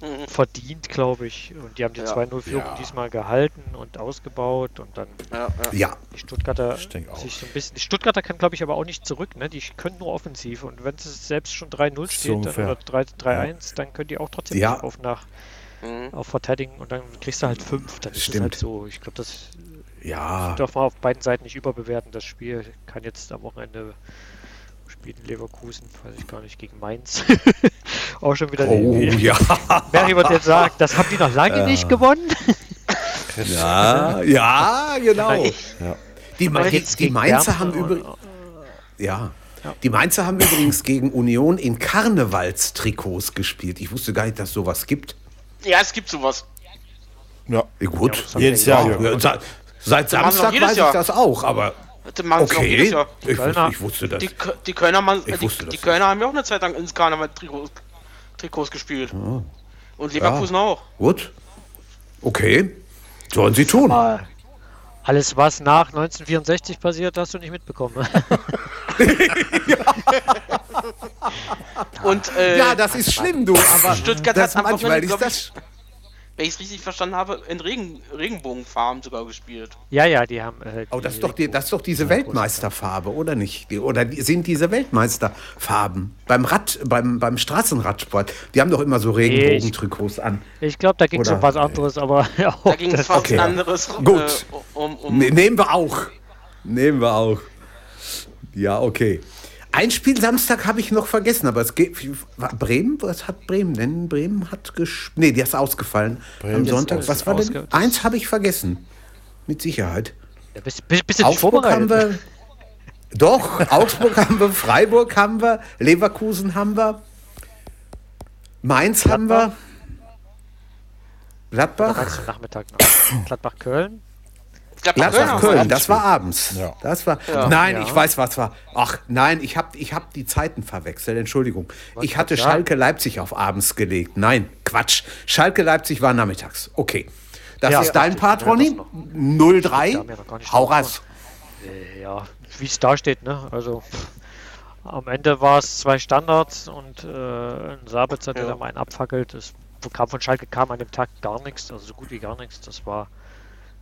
ver verdient, glaube ich. Und die haben die Ja. 2-0-Führung Ja. diesmal gehalten und ausgebaut und dann Ja, ja. Die Stuttgarter sich so ein bisschen. Die Stuttgarter können, glaube ich, aber auch nicht zurück, ne? Die können nur offensiv. Und wenn es selbst schon 3-0 steht dann, ungefähr. oder 3 3-1, dann können die auch trotzdem Ja. nicht auf nach Mhm. auf verteidigen und dann kriegst du halt 5. Dann ist Stimmt. halt so. Ich glaube, das ja. darf man auf beiden Seiten nicht überbewerten. Das Spiel kann jetzt am Wochenende spielen Leverkusen, weiß ich gar nicht, gegen Mainz. auch schon wieder Oh ja. Mary wird jetzt sagen, das haben die noch lange nicht gewonnen. Ja, ja, genau. Ja. Die, jetzt die Mainzer haben übrigens. Ja. Die Mainzer haben übrigens gegen Union in Karnevalstrikots gespielt. Ich wusste gar nicht, dass sowas gibt. ja, es gibt sowas. ja. Ja, gut. haben Jedes Jahr, ja. Ja, seit, Samstag weiß Jahr. ich das auch, aber Okay, Jahr. ich, Kölner. wusste, ich wusste das. Die, die Kölner, man, die, wusste die Kölner haben ja auch eine Zeit lang ins Karneval-Trikots Trikots gespielt. Oh. Und Leverkusen auch. Gut. Okay. Sollen sie tun. Mal. Alles, was nach 1964 passiert, hast du nicht mitbekommen. Und äh, Ja, das ist schlimm, du, aber Stuttgart das hat manchmal ist das. Wenn ich es richtig verstanden habe, in Regen, Regenbogenfarben sogar gespielt. ja, ja, die haben. Äh, Oh, die das ist doch, die, das ist doch diese Weltmeisterfarbe, oder nicht? Die, oder die, sind diese Weltmeisterfarben beim Rad, beim, beim Straßenradsport? Die haben doch immer so Regenbogentrikots an. Ich glaube, da ging es um was anderes, aber ja, Da ging es fast okay. anderes Gut. Äh, um, um Ne, nehmen wir auch. Nehmen wir auch. Ja, okay. Ein Spiel Samstag habe ich noch vergessen, aber es geht. Bremen? Was hat Bremen denn? Bremen hat gespielt. Nee, die ist ausgefallen. Am ist Sonntag. Was war denn? Eins habe ich vergessen. Mit Sicherheit. Ja, bist, bist, bist Augsburg haben wir. Doch, Augsburg haben wir, Freiburg haben wir, Leverkusen haben wir, Mainz haben wir, Gladbach, du Nachmittag noch? Gladbach-Köln? Gladbach, Gladbach, Köln. Köln, das war abends. Ja. Das war. Ja. Nein, Ja. ich weiß, was war. Ach, nein, ich habe ich hab die Zeiten verwechselt. Entschuldigung. Ich hatte. Schalke Leipzig auf abends gelegt. Nein, Quatsch. Schalke Leipzig war nachmittags. Okay. Das Ja, ist dein Part, Ronny? das 03. Wir haben ja noch gar nicht Hau raus. Äh, Ja, wie es da steht, ne? Also am Ende war es zwei Standards und äh, ein Sabitzer, der Ja. da mal einen abfackelt. Es kam von Schalke kam an dem Tag gar nichts, also so gut wie gar nichts. Das war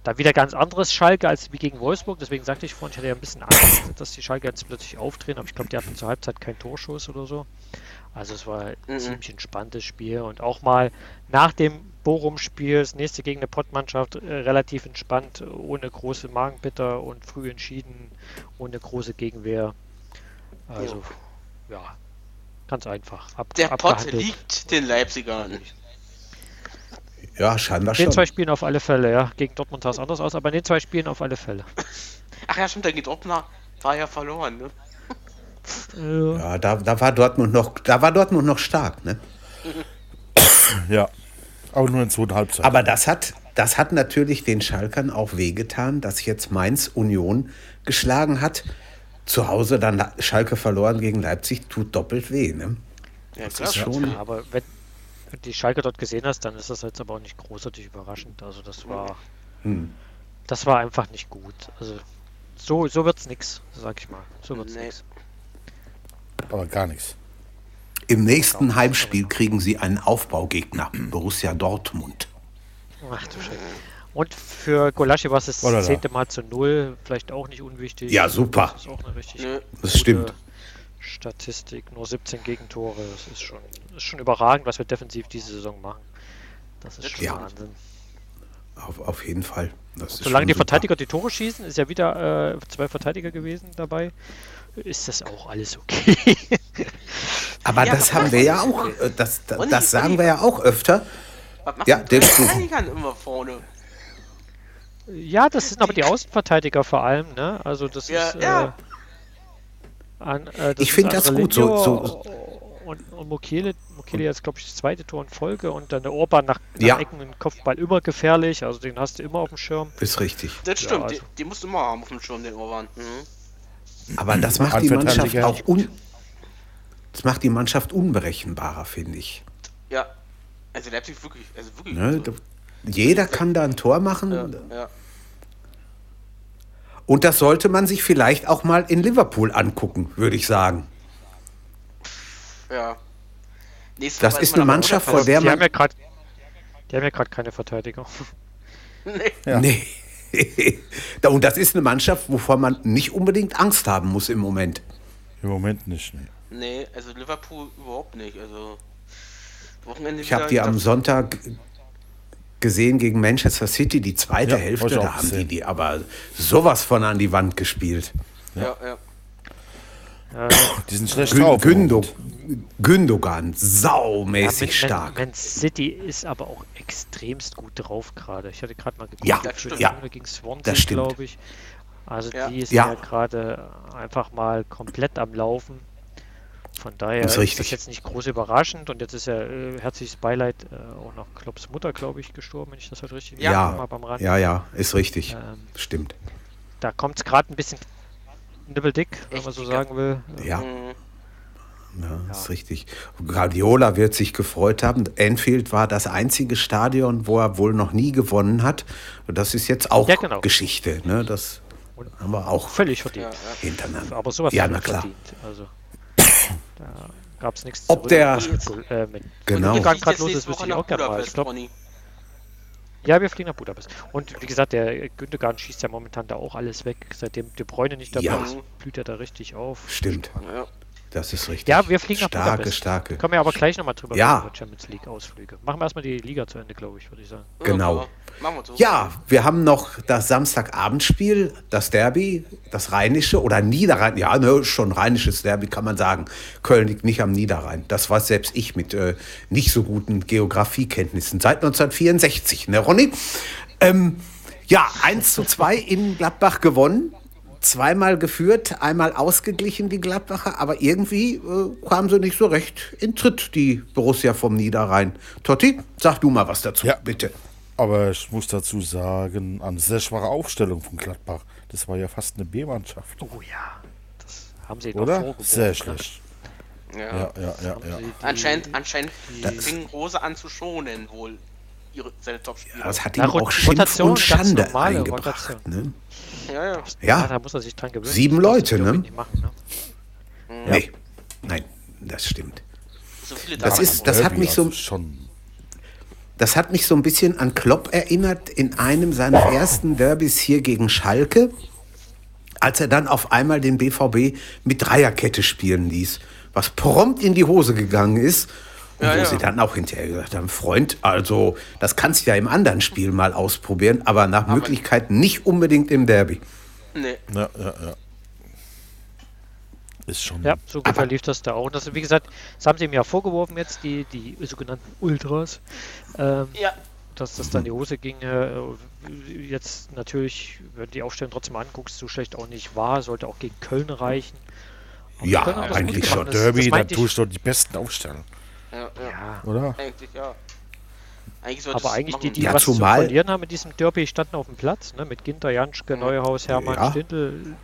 dann wieder ganz anderes Schalke als wie gegen Wolfsburg. Deswegen sagte ich vorhin, ich hatte ja ein bisschen Angst, dass die Schalke jetzt plötzlich aufdrehen, aber ich glaube, die hatten zur Halbzeit keinen Torschuss oder so. Also es war ein Mhm. ziemlich entspanntes Spiel und auch mal nach dem Bochum-Spiel, das nächste gegen eine Pottmannschaft, äh, relativ entspannt, ohne große Magenbitter und früh entschieden, ohne große Gegenwehr. Also, ja, ganz einfach. Ab, Der Pott liegt den Leipzigern. Ja, scheinbar In den schon. zwei Spielen auf alle Fälle, ja. Gegen Dortmund sah es anders aus, aber in den zwei Spielen auf alle Fälle. Ach ja, stimmt, der geht Dortmund war ja verloren, ne? Äh, Ja, da, da war Dortmund noch, da war Dortmund noch stark, ne? Ja. Aber nur in zweiter Halbzeit. Aber das hat, das hat natürlich den Schalkern auch wehgetan, dass jetzt Mainz Union geschlagen hat. Zu Hause dann Schalke verloren gegen Leipzig, tut doppelt weh, ne? Ja, Das klar. ist schon. Ja, aber wenn du die Schalke dort gesehen hast, dann ist das jetzt aber auch nicht großartig überraschend. Also das war Hm. das war einfach nicht gut. Also so, so wird's nix, sag ich mal. So wird's Nee. nix. Aber gar nichts. Im nächsten Heimspiel kriegen sie einen Aufbaugegner, Borussia Dortmund. Ach du Scheiße. Und für Golaschi war es das zehnte Mal zu null, vielleicht auch nicht unwichtig. Ja, super. Das ist auch eine richtig Nö. Das stimmt. Statistik. Nur 17 Gegentore. Das ist schon, ist schon überragend, was wir defensiv diese Saison machen. Das ist schon Ja. Wahnsinn. Auf, auf jeden Fall. Das ist Solange die super. Verteidiger die Tore schießen, ist ja wieder äh, zwei Verteidiger gewesen dabei, ist das auch alles okay. Aber Ja, das aber- haben wir ja auch, äh, das, das, Ronny, das sagen wir ja auch öfter. Was macht Ja, gut. Verteidigern immer vorne? ja, das sind aber die Außenverteidiger vor allem, ne? Also das Ja, ist äh, an, äh, Ich ist find das gut, so- so- und, und Mokele, Mokele jetzt glaube ich das zweite Tor in Folge und dann der Orban nach, nach Ja. Ecken und Kopfball immer gefährlich, also den hast du immer auf dem Schirm. Ist richtig. Das stimmt, also- die, die musst du immer haben auf dem Schirm, den Orban. Mhm. Aber das macht die Mannschaft auch un das macht die Mannschaft unberechenbarer, finde ich. Ja. Also Leipzig wirklich, also wirklich. Ne? also, Da- Jeder kann da ein Tor machen. ja, ja. Und das sollte man sich vielleicht auch mal in Liverpool angucken, würde ich sagen. Ja. Nächstes Das Mal ist eine Mannschaft, vor der die man. haben ja gerade die haben ja gerade keine Verteidiger. Nee. Ja. Nee. Und das ist eine Mannschaft, wovor man nicht unbedingt Angst haben muss im Moment. Im Moment nicht. Nee. Nee, also Liverpool überhaupt nicht. Also Wochenende Ich habe die am Sonntag gesehen gegen Manchester City, die zweite Ja, Hälfte, da haben die gesehen. die aber sowas von an die Wand gespielt. Ja, ja. Die sind schlecht Gün drauf. Gündo. Gündogan, Ja, saumäßig Man- stark. Man, Man City ist aber auch extremst gut drauf gerade. Ich hatte gerade mal geguckt, Ja, das Ja, gegen Swansea, glaube ich. Also Ja. die ist Ja. ja, gerade einfach mal komplett am Laufen. Von daher Das ist das jetzt nicht groß überraschend und jetzt ist ja äh, herzliches Beileid äh, auch noch Klopps Mutter, glaube ich, gestorben, wenn ich das heute richtig Ja, habe am Rand. ja, ja, ist richtig. Ähm, Stimmt. Da kommt es gerade ein bisschen Nibbeldick, wenn man so sagen will. Ja. Mhm. Ja, ist richtig. Guardiola wird sich gefreut haben. Anfield war das einzige Stadion, wo er wohl noch nie gewonnen hat. Das ist jetzt auch Ja, genau. Geschichte. Ne? Das haben wir auch Völlig verdient. Ja, ja. hintereinander. Aber sowas ja, na klar. verdient. Also, da gab es nichts Ob zu der- rütteln. Äh, mit Genau. Fliegt gerade jetzt los ist, wüsste ich nach auch gerne mal. Ich glaub. Ja, wir fliegen nach Budapest. Und wie gesagt, der Gündogan schießt ja momentan da auch alles weg. Seitdem De Bruyne nicht dabei Ja. ist, blüht er da richtig auf. Stimmt, Ja. das ist richtig. Ja, wir fliegen nach starke, Budapest. Starke, Kommen wir aber gleich nochmal drüber Ja. reden über Champions League Ausflüge. Machen wir erstmal die Liga zu Ende, glaube ich, würde ich sagen. Genau. Ja, Machen wir so. Ja, wir haben noch das Samstagabendspiel, das Derby, das Rheinische oder Niederrhein. Ja, ne, schon rheinisches Derby kann man sagen. Köln liegt nicht am Niederrhein. Das weiß selbst ich mit äh, nicht so guten Geografiekenntnissen. Seit 1964, ne, Ronny? Ähm, ja, 1 zu 2 in Gladbach gewonnen. Zweimal geführt, einmal ausgeglichen, die Gladbacher, aber irgendwie äh, kamen sie nicht so recht in Tritt, die Borussia vom Niederrhein. Totti, sag du mal was dazu, Ja. bitte. Aber ich muss dazu sagen, eine sehr schwache Aufstellung von Gladbach. Das war ja fast eine B-Mannschaft. Oh ja, das haben sie Oder? Sehr schlecht. Ja. Ja, ja, ja, ja. Anscheinend, anscheinend fing Rose an zu schonen, wohl ihre, seine Topspieler. Das hat ihm auch Schimpf Rotation, und Schande eingebracht. Ne? ja, ja. Ja, Ja, da muss er sich dran gewöhnen. Sieben Leute, ne? Machen, ne? nee, nein, das stimmt. So viele Das ist- das hat mich so- also schon. Das hat mich so ein bisschen an Klopp erinnert in einem seiner ersten Derbys hier gegen Schalke, als er dann auf einmal den BVB mit Dreierkette spielen ließ, was prompt in die Hose gegangen ist. Und Ja, wo ja. sie dann auch hinterher gesagt haben, Freund, also das kannst du ja im anderen Spiel mal ausprobieren, aber nach Möglichkeit nicht unbedingt im Derby. Nee. Ja, ja, ja. Ist schon. Ja, so ungefähr lief das da auch. Und das, wie gesagt, das haben sie ihm ja vorgeworfen jetzt, die, die sogenannten Ultras, ähm, Ja. dass das dann in die Hose ging. Äh, jetzt natürlich, wenn du die Aufstellung trotzdem anguckst, so schlecht auch nicht war, sollte auch gegen Köln reichen. Aber Ja, eigentlich schon. Derby, ich- tust du doch die besten aufstellen, Ja, ja. Ja, oder? Eigentlich, ja. Eigentlich aber eigentlich die, die Ja, was zu verlieren haben in diesem Derby, standen auf dem Platz, ne? mit Ginter, Janschke, Neuhaus, Hermann, Ja. Stindl.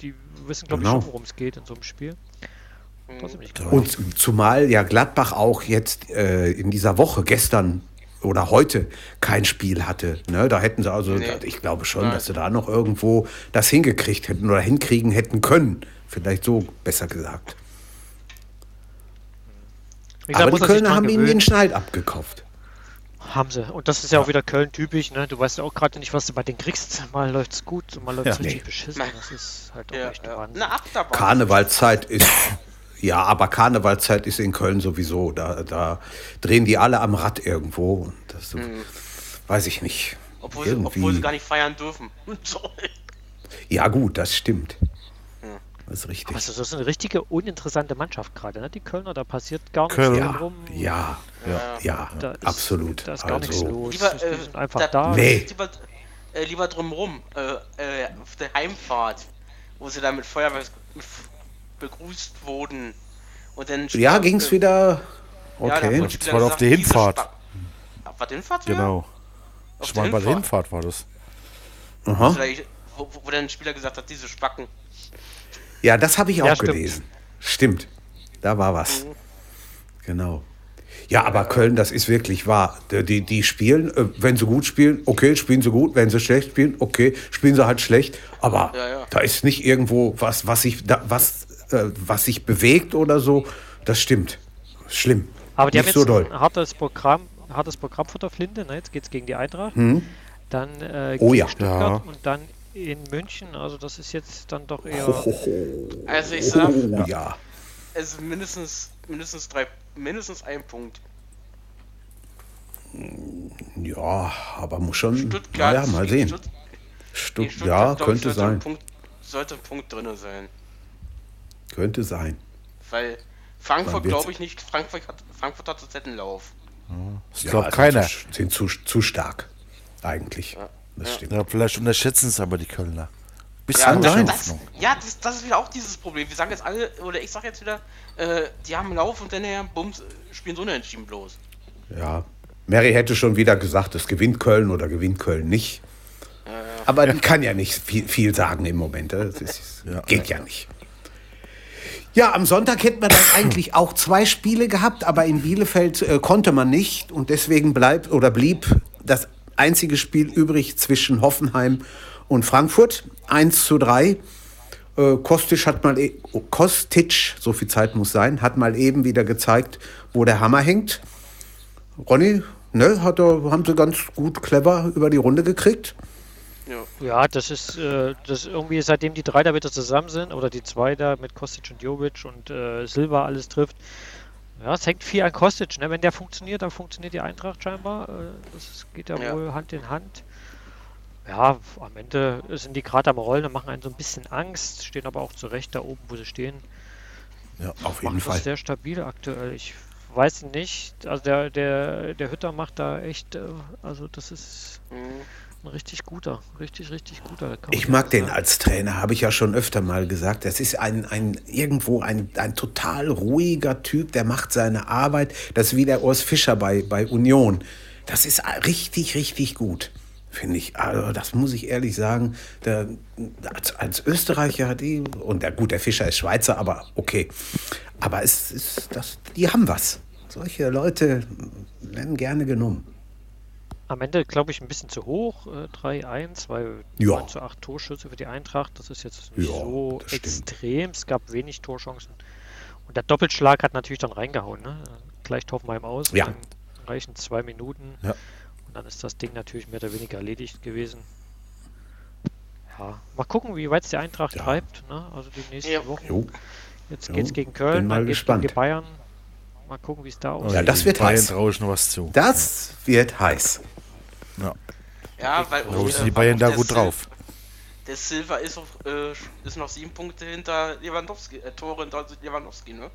Die wissen, glaube Genau. ich, schon, worum es geht in so einem Spiel. Klar. Und zumal ja Gladbach auch jetzt äh, in dieser Woche, gestern oder heute, kein Spiel hatte. Ne? Da hätten sie also, Nee. ich glaube schon, Nein. dass sie da noch irgendwo das hingekriegt hätten oder hinkriegen hätten können. Vielleicht so besser gesagt. Gesagt, Aber die er Kölner haben ihnen den Schneid abgekauft. Haben sie. Und das ist ja auch wieder Köln-typisch, ne? Du weißt ja auch gerade nicht, was du bei denen kriegst. Mal läuft's gut und mal läuft's Ja. richtig Nee. beschissen. Das ist halt auch Ja, echt ja. Wahnsinn. Karnevalzeit ist. Ja, aber Karnevalzeit ist in Köln sowieso. Da, da drehen die alle am Rad irgendwo. Und Das weiß ich nicht. Obwohl sie, obwohl sie gar nicht feiern dürfen. Ja, gut, das stimmt. Das ist richtig. Also das ist eine richtige uninteressante Mannschaft gerade, ne? Die Kölner, da passiert gar nichts Köln. Ja, rum. ja, Ja. ja, Da ist, absolut. Da ist gar nichts Also, los. Lieber, die äh, sind einfach da- da. Nee. Lieber, äh, lieber drumrum, äh, äh, auf der Heimfahrt, wo sie dann mit Feuerwehr begrüßt wurden. Und dann Ja, ging es wieder. Ja, Okay. wurden Das war auf gesagt, der Hinfahrt. Ah, War die Hinfahrt? Genau. Auf Ich meine, bei der Hinfahrt. War das. Aha. Vielleicht, wo, wo dann ein Spieler gesagt hat, diese Spacken. Ja, das habe ich auch Ja, stimmt. gelesen. Stimmt. Da war was. Mhm. Genau. Ja, aber Köln, das ist wirklich wahr. Die, die spielen, äh, wenn sie gut spielen, okay, spielen sie gut. Wenn sie schlecht spielen, okay, spielen sie halt schlecht. Aber Ja, ja. da ist nicht irgendwo was, was sich, da, was, äh, was sich bewegt oder so. Das stimmt. Schlimm. Aber die nicht haben so jetzt doll. ein hartes Programm, hartes Programm vor der Flinte. Ne? Jetzt geht es gegen die Eintracht. Dann äh, Oh ja. Stuttgart Ja. und dann in München. Also das ist jetzt dann doch eher... Also ich sag, ja. es ist mindestens, mindestens drei, mindestens ein Punkt. Ja, aber muss schon. Stuttgart, Naja, mal sehen. Stutt- Stutt Stuttgart, ja, könnte sollte Ein sein. Punkt, sollte ein Punkt drin sein. Könnte sein. Weil Frankfurt glaube ich nicht, Frankfurt hat, Frankfurt hat zurzeit einen Lauf. Ich Ja, glaube also keiner. Zu, sind zu, zu stark. Eigentlich. Das Ja. stimmt. Ja, vielleicht unterschätzen es aber die Kölner. Bisschen Kann ja. Das, ja, das, das ist wieder auch dieses Problem. Wir sagen jetzt alle, oder ich sage jetzt wieder, äh, die haben einen Lauf und dann ja, bums, spielen so unentschieden bloß. Ja. Mary hätte schon wieder gesagt, es gewinnt Köln oder gewinnt Köln nicht. Äh, Aber die kann ja nicht viel, viel sagen im Moment. Das ist, Ja. geht ja nicht. Ja, am Sonntag hätten wir dann eigentlich auch zwei Spiele gehabt, aber in Bielefeld äh, konnte man nicht und deswegen bleibt oder blieb das einzige Spiel übrig zwischen Hoffenheim und Frankfurt. 1 zu 3. Äh, Kostic hat mal, e oh, Kostic, so viel Zeit muss sein, hat mal eben wieder gezeigt, wo der Hammer hängt. Ronny, ne, hat er, haben sie ganz gut clever über die Runde gekriegt. Ja, das ist, äh, das irgendwie, seitdem die drei da wieder zusammen sind, oder die zwei da mit Kostic und Jovic und äh, Silva alles trifft. Ja, es hängt viel an Kostic, ne? Wenn der funktioniert, dann funktioniert die Eintracht scheinbar. Äh, das geht ja, Ja. wohl Hand in Hand. Ja, am Ende sind die gerade am Rollen und machen einen so ein bisschen Angst, stehen aber auch zurecht da oben, wo sie stehen. Ja. Auf jeden Machen Fall. das sehr stabil aktuell. Ich weiß nicht, also der, der, der Hütter macht da echt, äh, also das ist ein richtig guter, richtig, richtig guter. Ich mag den sagen. als Trainer, habe ich ja schon öfter mal gesagt. Das ist ein, ein irgendwo ein, ein total ruhiger Typ, der macht seine Arbeit. Das ist wie der Urs Fischer bei, bei Union. Das ist richtig, richtig gut, finde ich. Also, das muss ich ehrlich sagen. Der, als, als Österreicher hat die, und der, gut, der Fischer ist Schweizer, aber okay. Aber es ist, das, die haben was. Solche Leute werden gerne genommen. Am Ende glaube ich ein bisschen zu hoch, äh, 3-1, weil Ja. 9 zu 8 Torschüsse für die Eintracht, das ist jetzt nicht Ja, so extrem. Es gab wenig Torchancen. Und der Doppelschlag hat natürlich dann reingehauen, ne? Gleicht Hoffenheim aus. Ja. Dann reichen zwei Minuten. Ja. Und dann ist das Ding natürlich mehr oder weniger erledigt gewesen. Ja, mal gucken, wie weit es die Eintracht Ja. treibt. Ne? Also die nächsten Ja. Wochen. Jo. Jetzt Jo, geht's gegen Köln, mal dann geht's gespannt. gegen die Bayern. Mal gucken, wie es da aussieht. Ja, das wird Bayern heiß. traue ich noch was zu. Das wird heiß. Ja. Ja, weil Da sind die Bayern da gut Sil- drauf. Der Silva ist, auf, äh, ist noch sieben Punkte hinter Lewandowski, äh, Tore hinter Lewandowski, ne?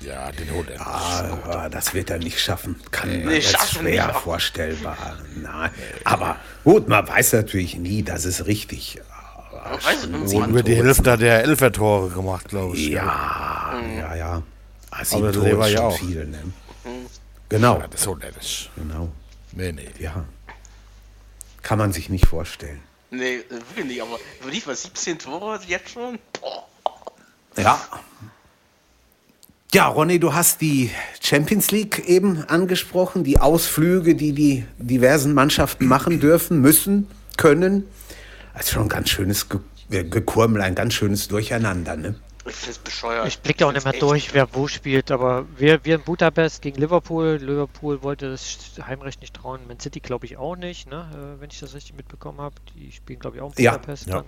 Ja, den holt er. Ah, das wird er nicht schaffen. Kann man Nee, jetzt schaffen schwer nicht. vorstellbar. Nein. Aber gut, man weiß natürlich nie, das ist richtig. Man weiß es nicht. Und über die Hälfte der Elfer-Tore gemacht, glaube ich. Ja, ja, ja. Ah, sieben Aber der Tore Lever ist ja schon auch. viel, ne? Genau, Ja, das er nicht. genau. Nee, nee. Ja. Kann man sich nicht vorstellen. Nee, wirklich nicht, aber nicht mal 17 Tore jetzt schon? Boah. Ja. Ja, Ronny, du hast die Champions League eben angesprochen, die Ausflüge, die die diversen Mannschaften machen dürfen, müssen, können. Das ist schon ein ganz schönes Ge äh, Gekurmel, ein ganz schönes Durcheinander. Ne? Ich find's bescheuert. Ich blicke auch nicht mehr durch, wer wo spielt, aber wir, wir in Budapest gegen Liverpool. Liverpool wollte das Heimrecht nicht trauen. Man City glaube ich auch nicht, ne? äh, wenn ich das richtig mitbekommen habe. Die spielen glaube ich auch in Ja, Budapest. ja.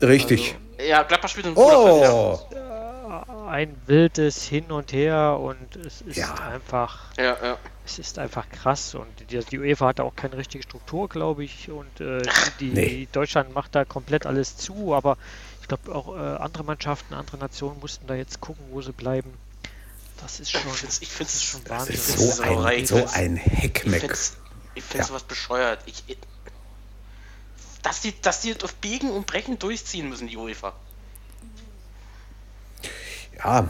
Dann. Richtig. Ja, Gladbach spielt in Budapest, oh, Ein wildes Hin und Her und es ist Ja. einfach, ja. Ja, ja. es ist einfach krass und die, die UEFA hat da auch keine richtige Struktur, glaube ich. Und äh, die, Nee. Deutschland macht da komplett alles zu, aber ich glaube auch äh, andere Mannschaften, andere Nationen mussten da jetzt gucken, wo sie bleiben. Das ist schon, Ich ich find's schon das Wahnsinn. ist so ein, so ein Ich Heckmeck. ich find's Ja. sowas bescheuert. Ich, ich, dass die, dass die auf Biegen und Brechen durchziehen müssen, die UEFA. Ja.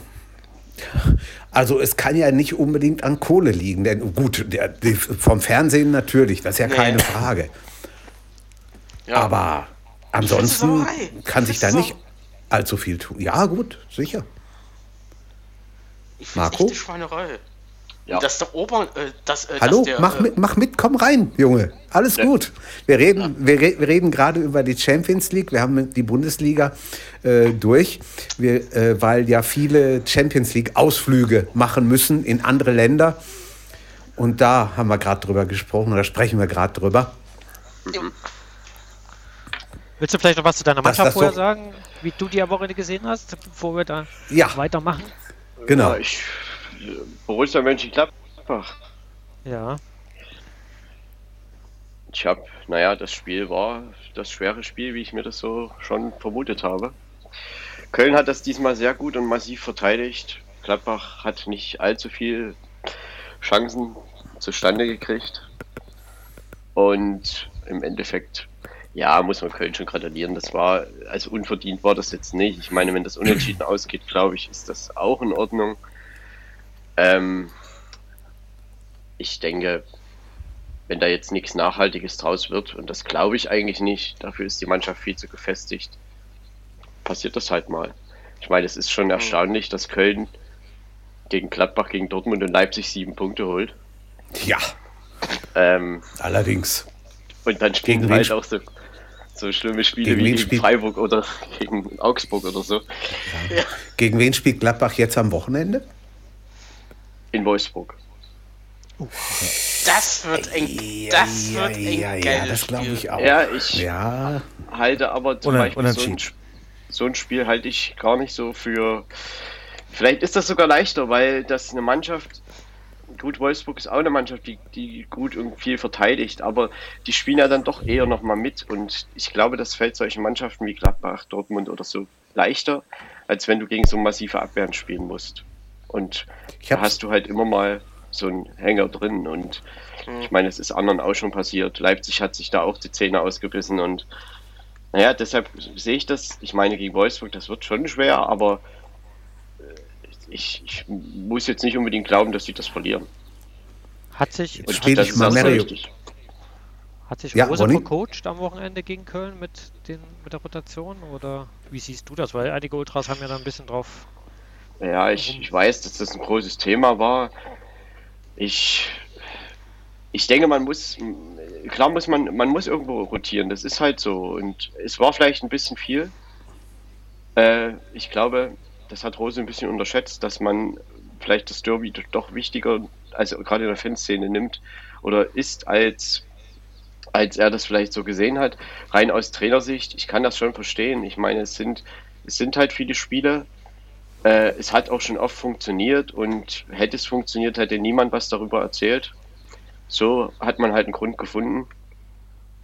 Also es kann ja nicht unbedingt an Kohle liegen, denn gut, der, vom Fernsehen natürlich, das ist ja Nee. keine Frage. Ja. Aber ansonsten kann Ich sich da nicht allzu viel tun. Ja, gut, sicher. ich Marco? echt eine Schweinerei. Ja. Dass der Obern, äh, dass, äh, Hallo, dass der, mach, äh, mit, mach mit, komm rein, Junge. Alles gut. Wir reden, wir, re wir reden gerade über die Champions League. Wir haben die Bundesliga äh, durch, wir, äh, weil ja viele Champions League-Ausflüge machen müssen in andere Länder. Und da haben wir gerade drüber gesprochen, oder sprechen wir gerade drüber. Willst du vielleicht noch was zu deiner Mannschaft vorher so- sagen, wie du die am Wochenende gesehen hast, bevor wir da Ja. weitermachen? Genau. Ja, ich, Borussia Mönchengladbach. Ja. Ich habe, naja, das Spiel war das schwere Spiel, wie ich mir das so schon vermutet habe. Köln hat das diesmal sehr gut und massiv verteidigt. Gladbach hat nicht allzu viel Chancen zustande gekriegt. Und im Endeffekt, ja, muss man Köln schon gratulieren. Das war, also unverdient war das jetzt nicht. Ich meine, wenn das unentschieden ausgeht, glaube ich, ist das auch in Ordnung. Ähm, ich denke, wenn da jetzt nichts Nachhaltiges draus wird, und das glaube ich eigentlich nicht, dafür ist die Mannschaft viel zu gefestigt, passiert das halt mal. Ich meine, es ist schon erstaunlich, dass Köln gegen Gladbach, gegen Dortmund und Leipzig sieben Punkte holt. Ja, Ähm, allerdings. und dann spielen halt auch so, so schlimme Spiele Gegen wie wen gegen spielt- Freiburg oder gegen Augsburg oder so Gegen wen spielt Gladbach jetzt am Wochenende? in Wolfsburg. Das wird eng. Das wird eng. ja, ja, das glaube Spiel. ich auch. Ja, ich Ja, halte aber zum Beispiel so ein, so ein Spiel halte ich gar nicht so für. Vielleicht ist das sogar leichter, weil das eine Mannschaft. Gut, Wolfsburg ist auch eine Mannschaft, die, die gut und viel verteidigt, aber die spielen ja dann doch eher nochmal mit. Und ich glaube, das fällt solchen Mannschaften wie Gladbach, Dortmund oder so leichter, als wenn du gegen so massive Abwehren spielen musst. Und Ich da hast du halt immer mal so einen Hänger drin. Und ich meine, es ist anderen auch schon passiert. Leipzig hat sich da auch die Zähne ausgebissen und naja, deshalb sehe ich das. Ich meine, gegen Wolfsburg, das wird schon schwer, aber ich, ich muss jetzt nicht unbedingt glauben, dass sie das verlieren. Hat sich, Jetzt Und spiel das mal Mario. wichtig. hat sich Ja, Rose Ronny? vercoacht am Wochenende gegen Köln mit, den, mit der Rotation? Oder wie siehst du das? Weil einige Ultras haben ja da ein bisschen drauf. Ja, ich, ich weiß, dass das ein großes Thema war. Ich, ich denke, man muss, klar muss man, man muss irgendwo rotieren. Das ist halt so. Und es war vielleicht ein bisschen viel. Äh, ich glaube, das hat Rose ein bisschen unterschätzt, dass man vielleicht das Derby doch wichtiger, also gerade in der Fanszene nimmt oder ist, als, als er das vielleicht so gesehen hat. Rein aus Trainersicht, ich kann das schon verstehen. Ich meine, es sind, es sind halt viele Spiele. Äh, es hat auch schon oft funktioniert und hätte es funktioniert, hätte niemand was darüber erzählt. So hat man halt einen Grund gefunden.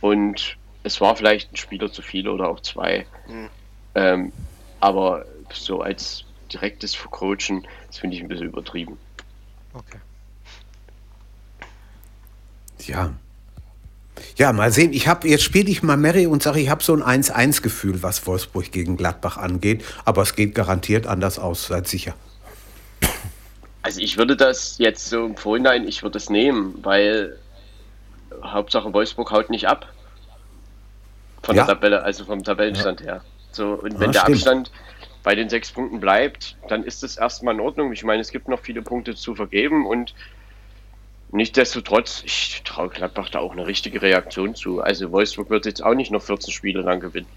Und es war vielleicht ein Spieler zu viel oder auch zwei. Mhm. Ähm, aber so als direktes Vercoachen, das finde ich ein bisschen übertrieben. Okay. ja. Ja, mal sehen. Ich habe jetzt spiele ich mal Mary und sage, ich habe so ein 1-1-Gefühl, was Wolfsburg gegen Gladbach angeht. Aber es geht garantiert anders aus, seid sicher. Also ich würde das jetzt so im Vorhinein, ich würde es nehmen, weil Hauptsache Wolfsburg haut nicht ab. Von Ja. der Tabelle, also vom Tabellenstand her. So, und wenn Ja, der stimmt. Abstand bei den sechs Punkten bleibt, dann ist das erstmal in Ordnung. Ich meine, es gibt noch viele Punkte zu vergeben und nichtsdestotrotz, ich traue Gladbach da auch eine richtige Reaktion zu. Also Wolfsburg wird jetzt auch nicht noch 14 Spiele lang gewinnen.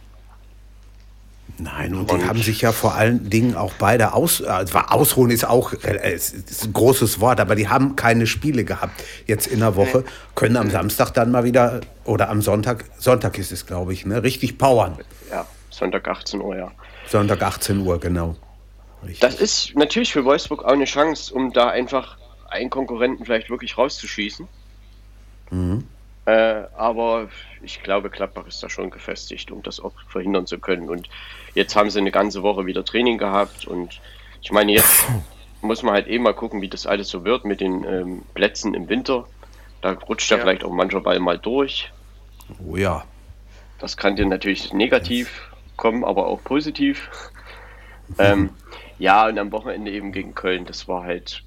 Nein, und Und- die haben sich ja vor allen Dingen auch beide aus, äh, zwar ausruhen ist auch äh, es ist ein großes Wort, aber die haben keine Spiele gehabt jetzt in der Woche, können am Samstag dann mal wieder oder am Sonntag, Sonntag ist es glaube ich, ne, richtig powern. Ja, Sonntag 18 Uhr, ja. Sonntag 18 Uhr, genau. Richtig. Das ist natürlich für Wolfsburg auch eine Chance, um da einfach einen Konkurrenten vielleicht wirklich rauszuschießen. Äh, aber ich glaube, Gladbach ist da schon gefestigt, um das auch verhindern zu können. Und jetzt haben sie eine ganze Woche wieder Training gehabt. Und ich meine, jetzt muss man halt eh mal gucken, wie das alles so wird mit den ähm, Plätzen im Winter. Da rutscht ja, Ja. vielleicht auch mancher Ball mal durch. oh ja. Das kann dir natürlich negativ kommen, aber auch positiv. Ähm, ja, und am Wochenende eben gegen Köln, das war halt.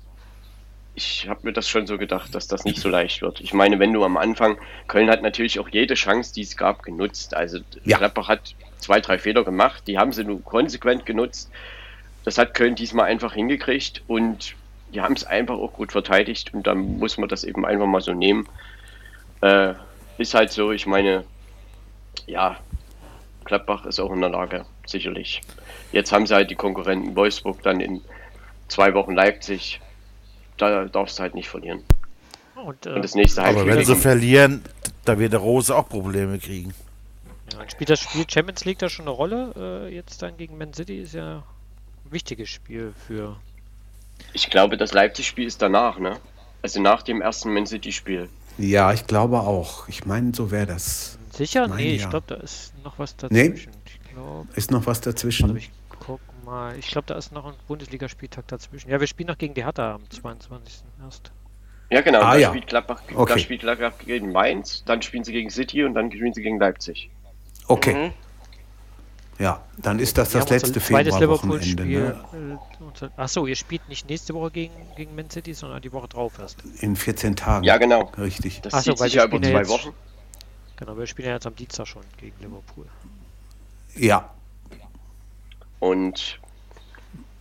Ich habe mir das schon so gedacht, dass das nicht so leicht wird. Ich meine, wenn du am Anfang, Köln hat natürlich auch jede Chance, die es gab, genutzt. Also Ja. Gladbach hat zwei, drei Fehler gemacht, die haben sie nur konsequent genutzt. Das hat Köln diesmal einfach hingekriegt und die haben es einfach auch gut verteidigt und dann muss man das eben einfach mal so nehmen. Äh, ist halt so, ich meine, ja, Gladbach ist auch in der Lage, sicherlich. Jetzt haben sie halt die Konkurrenten Wolfsburg, dann in zwei Wochen Leipzig. Da darfst du halt nicht verlieren. Und, äh, Und das nächste Aber wenn sie verlieren, da wird der Rose auch Probleme kriegen. ja, spielt das Spiel Champions League da schon eine Rolle? Äh, jetzt dann gegen Man City ist ja ein wichtiges Spiel für. Ich glaube, das Leipzig-Spiel ist danach, ne? Also nach dem ersten Man City-Spiel. Ja, ich glaube auch. Ich meine, so wäre das. Sicher? Mein nee, ich ja. glaube, da ist noch was Nee. dazwischen. Ich glaube. Ist noch was dazwischen? ich guck mal. Ich glaube, da ist noch ein Bundesligaspieltag dazwischen. Ja, wir spielen noch gegen die Hertha am 22. erst. Ja, genau. Ah, da, ja. Spielt Gladbach, Okay. da spielt Gladbach gegen Mainz, dann spielen sie gegen City und dann spielen sie gegen Leipzig. Okay. Mhm. Ja, dann ist das Wir das letzte Februarwochenende. Ne? äh, Achso, ihr spielt nicht nächste Woche gegen, gegen Man City, sondern die Woche drauf erst. In 14 Tagen. Ja, genau. Richtig. Das Ach so, zieht sich ja über zwei Wochen. Genau, wir spielen ja jetzt am Dienstag schon gegen Liverpool. Ja, Und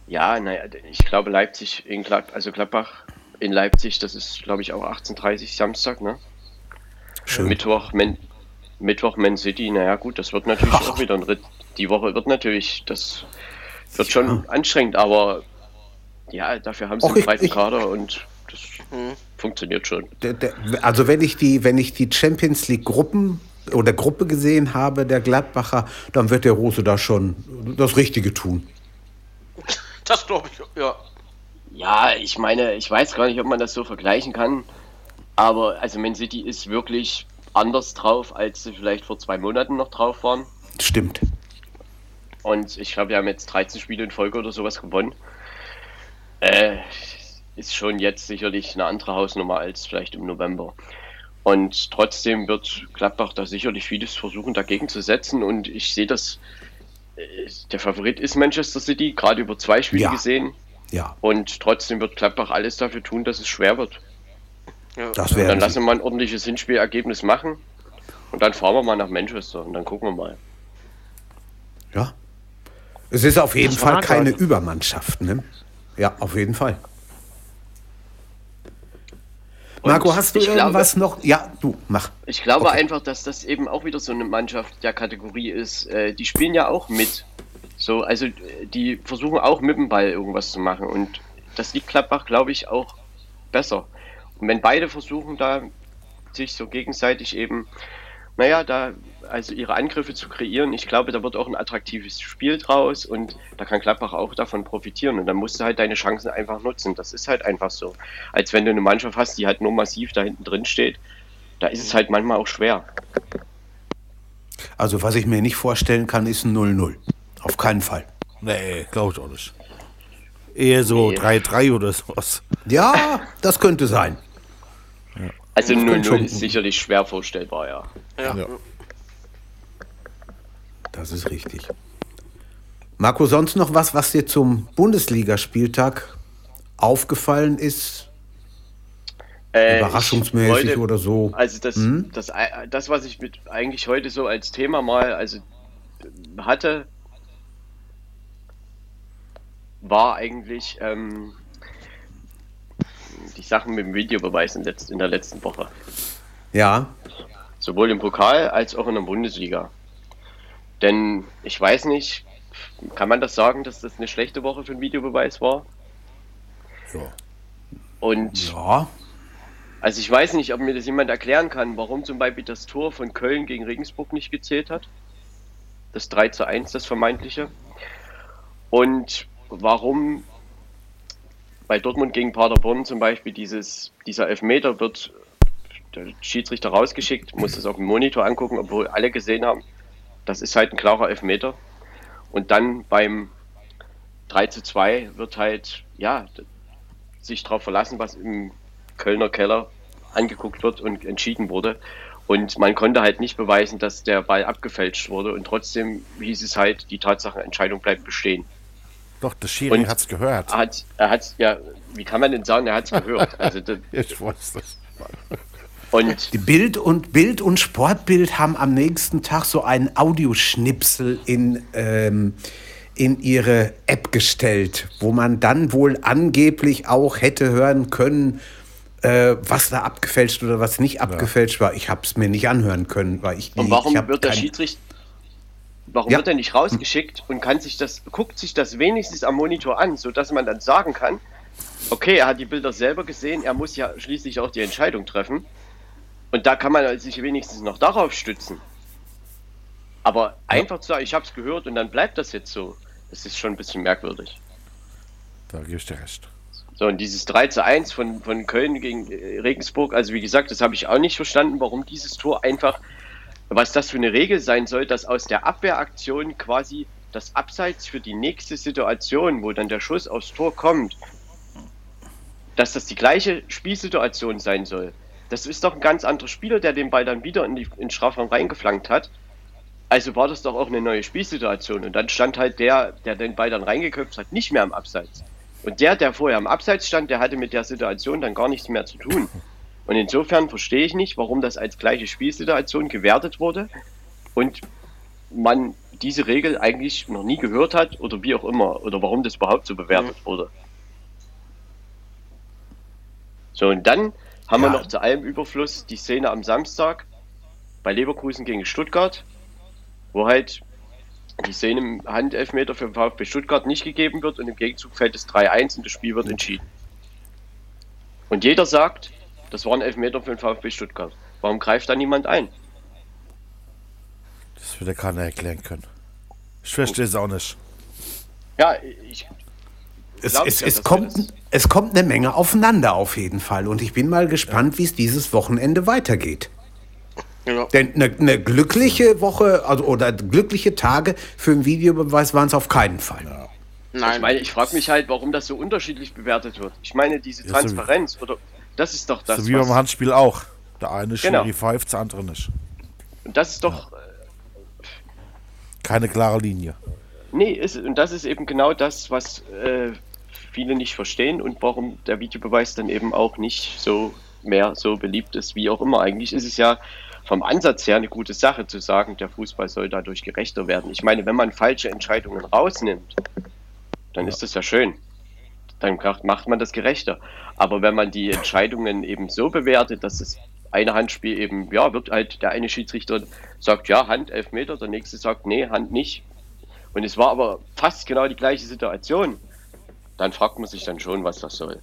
ja, naja, ich glaube Leipzig in Glad also Gladbach in Leipzig, das ist glaube ich auch 18.30 Samstag, ne? schön. Mittwoch, Man, Mittwoch Man City, naja gut, das wird natürlich auch wieder ein Ritt. Die Woche wird natürlich, das wird schon anstrengend, aber ja, dafür haben sie Och, einen ich- breiten ich- Kader und das funktioniert schon. Der, der, also wenn ich die, wenn ich die Champions League Gruppen oder Gruppe gesehen habe, der Gladbacher, dann wird der Rose da schon das Richtige tun. Das glaube ich, ja. Ja, ich meine, ich weiß gar nicht, ob man das so vergleichen kann, aber also Man City ist wirklich anders drauf, als sie vielleicht vor zwei Monaten noch drauf waren. Stimmt. Und ich glaube, wir haben jetzt 13 Spiele in Folge oder sowas gewonnen. Äh, ist schon jetzt sicherlich eine andere Hausnummer als vielleicht im November. Und trotzdem wird Gladbach da sicherlich vieles versuchen, dagegen zu setzen. Und ich sehe das, äh, der Favorit ist Manchester City, gerade über zwei Spiele Ja. gesehen. Ja, Und trotzdem wird Gladbach alles dafür tun, dass es schwer wird. ja. das Dann wäre. lassen wir mal ein ordentliches Hinspielergebnis machen. Und dann fahren wir mal nach Manchester und dann gucken wir mal. Ja. Es ist auf jeden Das Fall eine keine. Übermannschaft, ne? Ja, auf jeden Fall. Marco, hast du ich glaube- irgendwas noch? Ja, du, mach. Ich glaube Okay. einfach, dass das eben auch wieder so eine Mannschaft der Kategorie ist. Äh, die spielen ja auch mit. So, also äh, die versuchen auch mit dem Ball irgendwas zu machen. Und das liegt Gladbach, glaube ich, auch besser. Und wenn beide versuchen, da sich so gegenseitig eben, naja, da also ihre Angriffe zu kreieren, ich glaube, da wird auch ein attraktives Spiel draus und da kann Gladbach auch davon profitieren. Und dann musst du halt deine Chancen einfach nutzen. Das ist halt einfach so. Als wenn du eine Mannschaft hast, die halt nur massiv da hinten drin steht, da ist es halt manchmal auch schwer. Also, was ich mir nicht vorstellen kann, ist ein 0-0. Auf keinen Fall. Nee, glaube ich auch nicht. Eher so Nee. 3-3 oder sowas. Ja, das könnte sein. Also Das könnte 0-0 schon- ist sicherlich schwer vorstellbar, ja. Ja. Ja. Das ist richtig. Marco, sonst noch was, was dir zum Bundesligaspieltag aufgefallen ist? Äh, Überraschungsmäßig wollte- oder so? Also das, Hm? das, äh, das, was ich mit eigentlich heute so als Thema mal also hatte, war eigentlich ähm, die Sachen mit dem Videobeweis in der letzten Woche. Ja, Sowohl im Pokal als auch in der Bundesliga. Denn ich weiß nicht, kann man das sagen, dass das eine schlechte Woche für den Videobeweis war? Ja. Und ja. Also ich weiß nicht, ob mir das jemand erklären kann, warum zum Beispiel das Tor von Köln gegen Regensburg nicht gezählt hat. Das 3 zu 1, das vermeintliche. Und warum bei Dortmund gegen Paderborn zum Beispiel dieses, dieser Elfmeter wird der Schiedsrichter rausgeschickt, muss es auf dem Monitor angucken, obwohl alle gesehen haben, das ist halt ein klarer Elfmeter. Und dann beim 3 zu 2 wird halt, ja, sich darauf verlassen, was im Kölner Keller angeguckt wird und entschieden wurde. Und man konnte halt nicht beweisen, dass der Ball abgefälscht wurde. Und trotzdem hieß es halt, die Tatsachenentscheidung bleibt bestehen. Doch, der Schiri Und- hat's gehört. Er hat, er hat, ja, wie kann man denn sagen, er hat es gehört? Also, das, Ich weiß das. Und Die Bild und Bild und Sportbild haben am nächsten Tag so einen Audioschnipsel in, ähm, in ihre App gestellt, wo man dann wohl angeblich auch hätte hören können, äh, was da abgefälscht oder was nicht abgefälscht war. Ich habe es mir nicht anhören können, weil ich Und warum ich wird der Schiedsrichter, warum Ja. wird er nicht rausgeschickt und kann sich das, guckt sich das wenigstens am Monitor an, sodass man dann sagen kann, okay, er hat die Bilder selber gesehen, er muss ja schließlich auch die Entscheidung treffen. Und da kann man sich wenigstens noch darauf stützen. Aber einfach zu sagen, ich habe es gehört und dann bleibt das jetzt so, das ist schon ein bisschen merkwürdig. Da gebe ich dir recht. So, und dieses 3 zu 1 von, von Köln gegen äh, Regensburg, also wie gesagt, das habe ich auch nicht verstanden, warum dieses Tor einfach, was das für eine Regel sein soll, dass aus der Abwehraktion quasi das Abseits für die nächste Situation, wo dann der Schuss aufs Tor kommt, dass das die gleiche Spielsituation sein soll. Das ist doch ein ganz anderer Spieler, der den Ball dann wieder in, die, in den Strafraum reingeflankt hat. Also war das doch auch eine neue Spielsituation. Und dann stand halt der, der den Ball dann reingeköpft hat, nicht mehr am Abseits. Und der, der vorher am Abseits stand, der hatte mit der Situation dann gar nichts mehr zu tun. Und insofern verstehe ich nicht, warum das als gleiche Spielsituation gewertet wurde und man diese Regel eigentlich noch nie gehört hat oder wie auch immer oder warum das überhaupt so bewertet wurde. So, und dann haben Ja. wir noch zu allem Überfluss die Szene am Samstag bei Leverkusen gegen Stuttgart, wo halt die Szene im Handelfmeter für den VfB Stuttgart nicht gegeben wird und im Gegenzug fällt es 3-1 und das Spiel wird entschieden. Und jeder sagt, das war ein Elfmeter für den VfB Stuttgart. Warum greift da niemand ein? Das wird ja keiner erklären können. Ich verstehe es auch nicht. Ja, ich. Es, es, ja, es, kommt, es kommt eine Menge aufeinander auf jeden Fall. Und ich bin mal gespannt, wie es dieses Wochenende weitergeht. Ja. Denn eine, eine glückliche Woche also, oder glückliche Tage für einen Videobeweis waren es auf keinen Fall. Nein, Ich meine, ich frage mich halt, warum das so unterschiedlich bewertet wird. Ich meine, diese Ja, so- Transparenz oder das ist doch das. so wie beim Handspiel auch. Der eine Genau. Schiri pfeift, der andere nicht. und das ist doch. Keine klare Linie. Nee, ist, und das ist eben genau das, was äh, viele nicht verstehen und warum der Videobeweis dann eben auch nicht so mehr so beliebt ist, wie auch immer. Eigentlich ist es ja vom Ansatz her eine gute Sache zu sagen, der Fußball soll dadurch gerechter werden. Ich meine, wenn man falsche Entscheidungen rausnimmt, dann ist das ja schön. Dann macht man das gerechter. Aber wenn man die Entscheidungen eben so bewertet, dass das eine Handspiel eben, ja, wird halt der eine Schiedsrichter sagt, ja, Hand, Elfmeter, der nächste sagt, nee, Hand nicht. Und es war aber fast genau die gleiche Situation. Dann fragt man sich dann schon, was das soll.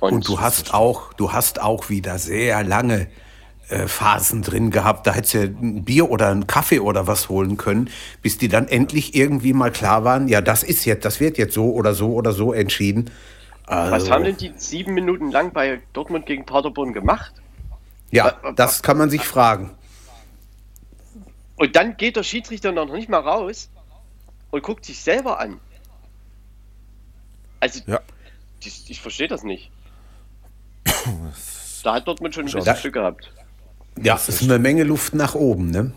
Und du hast auch, du hast auch wieder sehr lange äh, Phasen drin gehabt. Da hättest du ein Bier oder einen Kaffee oder was holen können, bis die dann endlich irgendwie mal klar waren, ja, das ist jetzt, das wird jetzt so oder so oder so entschieden. Was Also, haben denn die sieben Minuten lang bei Dortmund gegen Paderborn gemacht? Ja, das kann man sich fragen. Und dann geht der Schiedsrichter noch nicht mal raus und guckt sich selber an. Also, Ja. ich, ich verstehe das nicht. Da hat Dortmund schon ein bisschen Da- Glück gehabt. Ja, es ist eine Menge Luft nach oben, ne?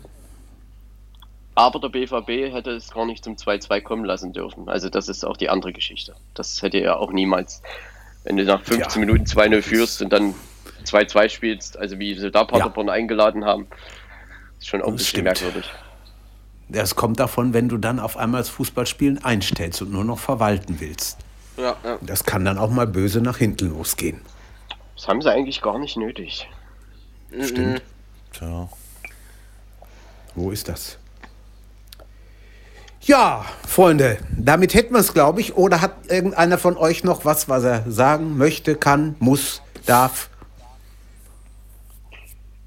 Aber der BVB hätte es gar nicht zum 2-2 kommen lassen dürfen. Also das ist auch die andere Geschichte. Das hätte er auch niemals, wenn du nach 15 Ja. Minuten 2-0 führst und dann 2-2 spielst, also wie sie da Paderborn eingeladen haben, ist schon auch ein Das bisschen stimmt. merkwürdig. Das kommt davon, wenn du dann auf einmal das Fußballspielen einstellst und nur noch verwalten willst. Ja, ja. Das kann dann auch mal böse nach hinten losgehen. Das haben sie eigentlich gar nicht nötig. Stimmt. Tja. Wo ist das? Ja, Freunde, damit hätten wir es, glaube ich. Oder hat irgendeiner von euch noch was, was er sagen möchte, kann, muss, darf?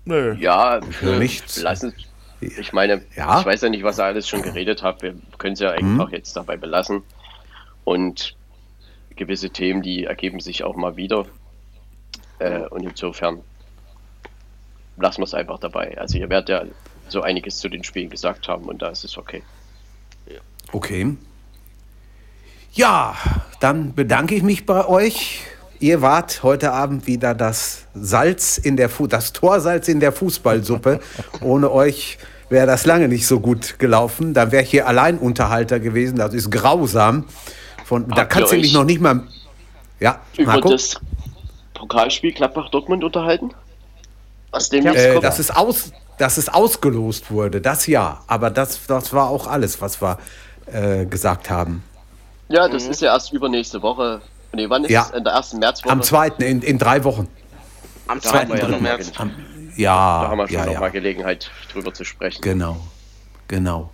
Nö. Ja, höre äh, nichts. lassen. Ich meine, Ja. ich weiß ja nicht, was ihr alles schon geredet habt. Wir können es ja einfach jetzt dabei belassen. Und gewisse Themen, die ergeben sich auch mal wieder. Äh, und insofern lassen wir es einfach dabei. Also ihr werdet ja so einiges zu den Spielen gesagt haben und da ist es okay. Okay. Ja, dann bedanke ich mich bei euch. Ihr wart heute Abend wieder das Salz in der Fu das Torsalz in der Fußballsuppe. Ohne euch wäre das lange nicht so gut gelaufen. Dann wäre ich hier Alleinunterhalter gewesen. Das ist grausam. Von, da kannst du dich noch nicht mal. Ja, Über Marco? das Pokalspiel Gladbach-Dortmund unterhalten? Was demnächst Äh, kommt? dass, es aus, dass es ausgelost wurde, das ja. Aber das, das war auch alles, was wir äh, gesagt haben. ja, das ist ja erst übernächste Woche. Nee, wann ist Ja. es? In der ersten Märzwoche? Am zweiten, in, in drei Wochen. Am Da haben wir 2. ja März. Am, ja, Da haben wir schon ja, noch ja. mal Gelegenheit, drüber zu sprechen. Genau, genau.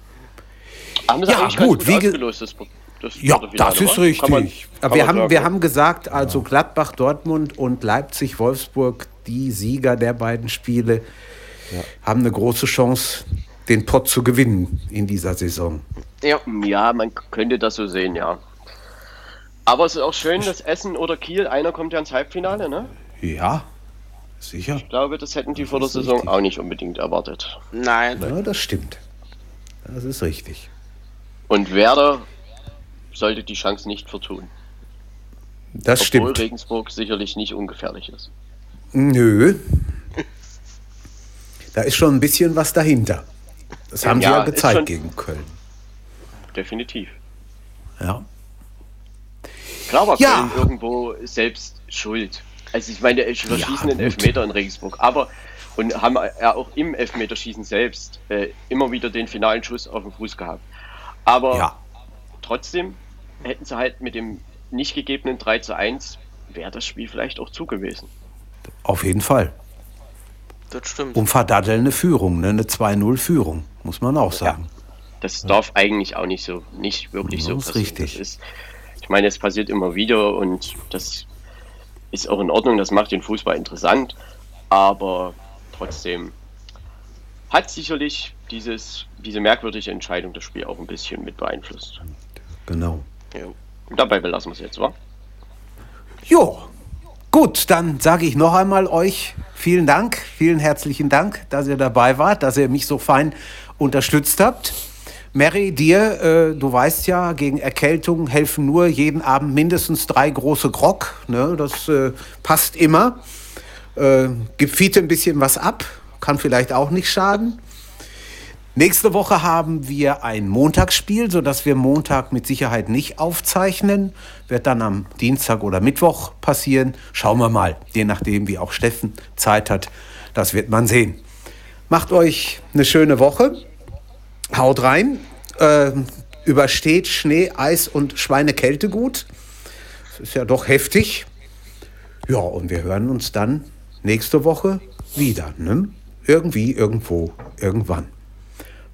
Haben sie Ja, eigentlich gut, ganz wie gut ge- ausgelost, das, das Ja, das ist richtig. Kann man- kann wir, haben, sagen, wir haben gesagt, also Gladbach, Dortmund und Leipzig, Wolfsburg, die Sieger der beiden Spiele, haben eine große Chance, den Pott zu gewinnen in dieser Saison. Ja, Ja, man könnte das so sehen, ja. Aber es ist auch schön, dass Essen oder Kiel, einer kommt ja ins Halbfinale, ne? Ja, sicher. Ich glaube, das hätten die vor der Saison richtig. auch nicht unbedingt erwartet. nein. Ja, das stimmt. Das ist richtig. Und Werder sollte die Chance nicht vertun. Das Obwohl stimmt. Regensburg sicherlich nicht ungefährlich ist. Nö. Da ist schon ein bisschen was dahinter. Das haben ja, sie ja gezeigt gegen Köln. Definitiv. Ja. Klar war ja. Köln irgendwo selbst schuld. Also ich meine, wir ja, schießen den Elfmeter in Regensburg, aber und haben ja auch im Elfmeterschießen selbst äh, immer wieder den finalen Schuss auf den Fuß gehabt. Aber ja. trotzdem hätten sie halt mit dem nicht gegebenen 3 zu 1 wäre das Spiel vielleicht auch zu gewesen. Auf jeden Fall. Das stimmt. Um verdaddelnde Führung, ne? eine 2-0-Führung, muss man auch sagen. Ja, das ja. darf eigentlich auch nicht so, nicht wirklich das so passieren. Richtig. Ist, ich meine, es passiert immer wieder und das ist auch in Ordnung, das macht den Fußball interessant, aber trotzdem hat sicherlich dieses, diese merkwürdige Entscheidung das Spiel auch ein bisschen mit beeinflusst. Genau. Ja. Dabei belassen wir es jetzt, wa? Jo, gut, dann sage ich noch einmal euch vielen Dank, vielen herzlichen Dank, dass ihr dabei wart, dass ihr mich so fein unterstützt habt. Mary, dir, äh, du weißt ja, gegen Erkältung helfen nur jeden Abend mindestens drei große Grog. Ne? Das äh, passt immer. Äh, gibt Fiete ein bisschen was ab, kann vielleicht auch nicht schaden. Nächste Woche haben wir ein Montagsspiel, sodass wir Montag mit Sicherheit nicht aufzeichnen. Wird dann am Dienstag oder Mittwoch passieren. Schauen wir mal, je nachdem, wie auch Steffen Zeit hat. Das wird man sehen. Macht euch eine schöne Woche. Haut rein. Äh, übersteht Schnee, Eis und Schweinekälte gut. Das ist ja doch heftig. Ja, und wir hören uns dann nächste Woche wieder. Ne? Irgendwie, irgendwo, irgendwann.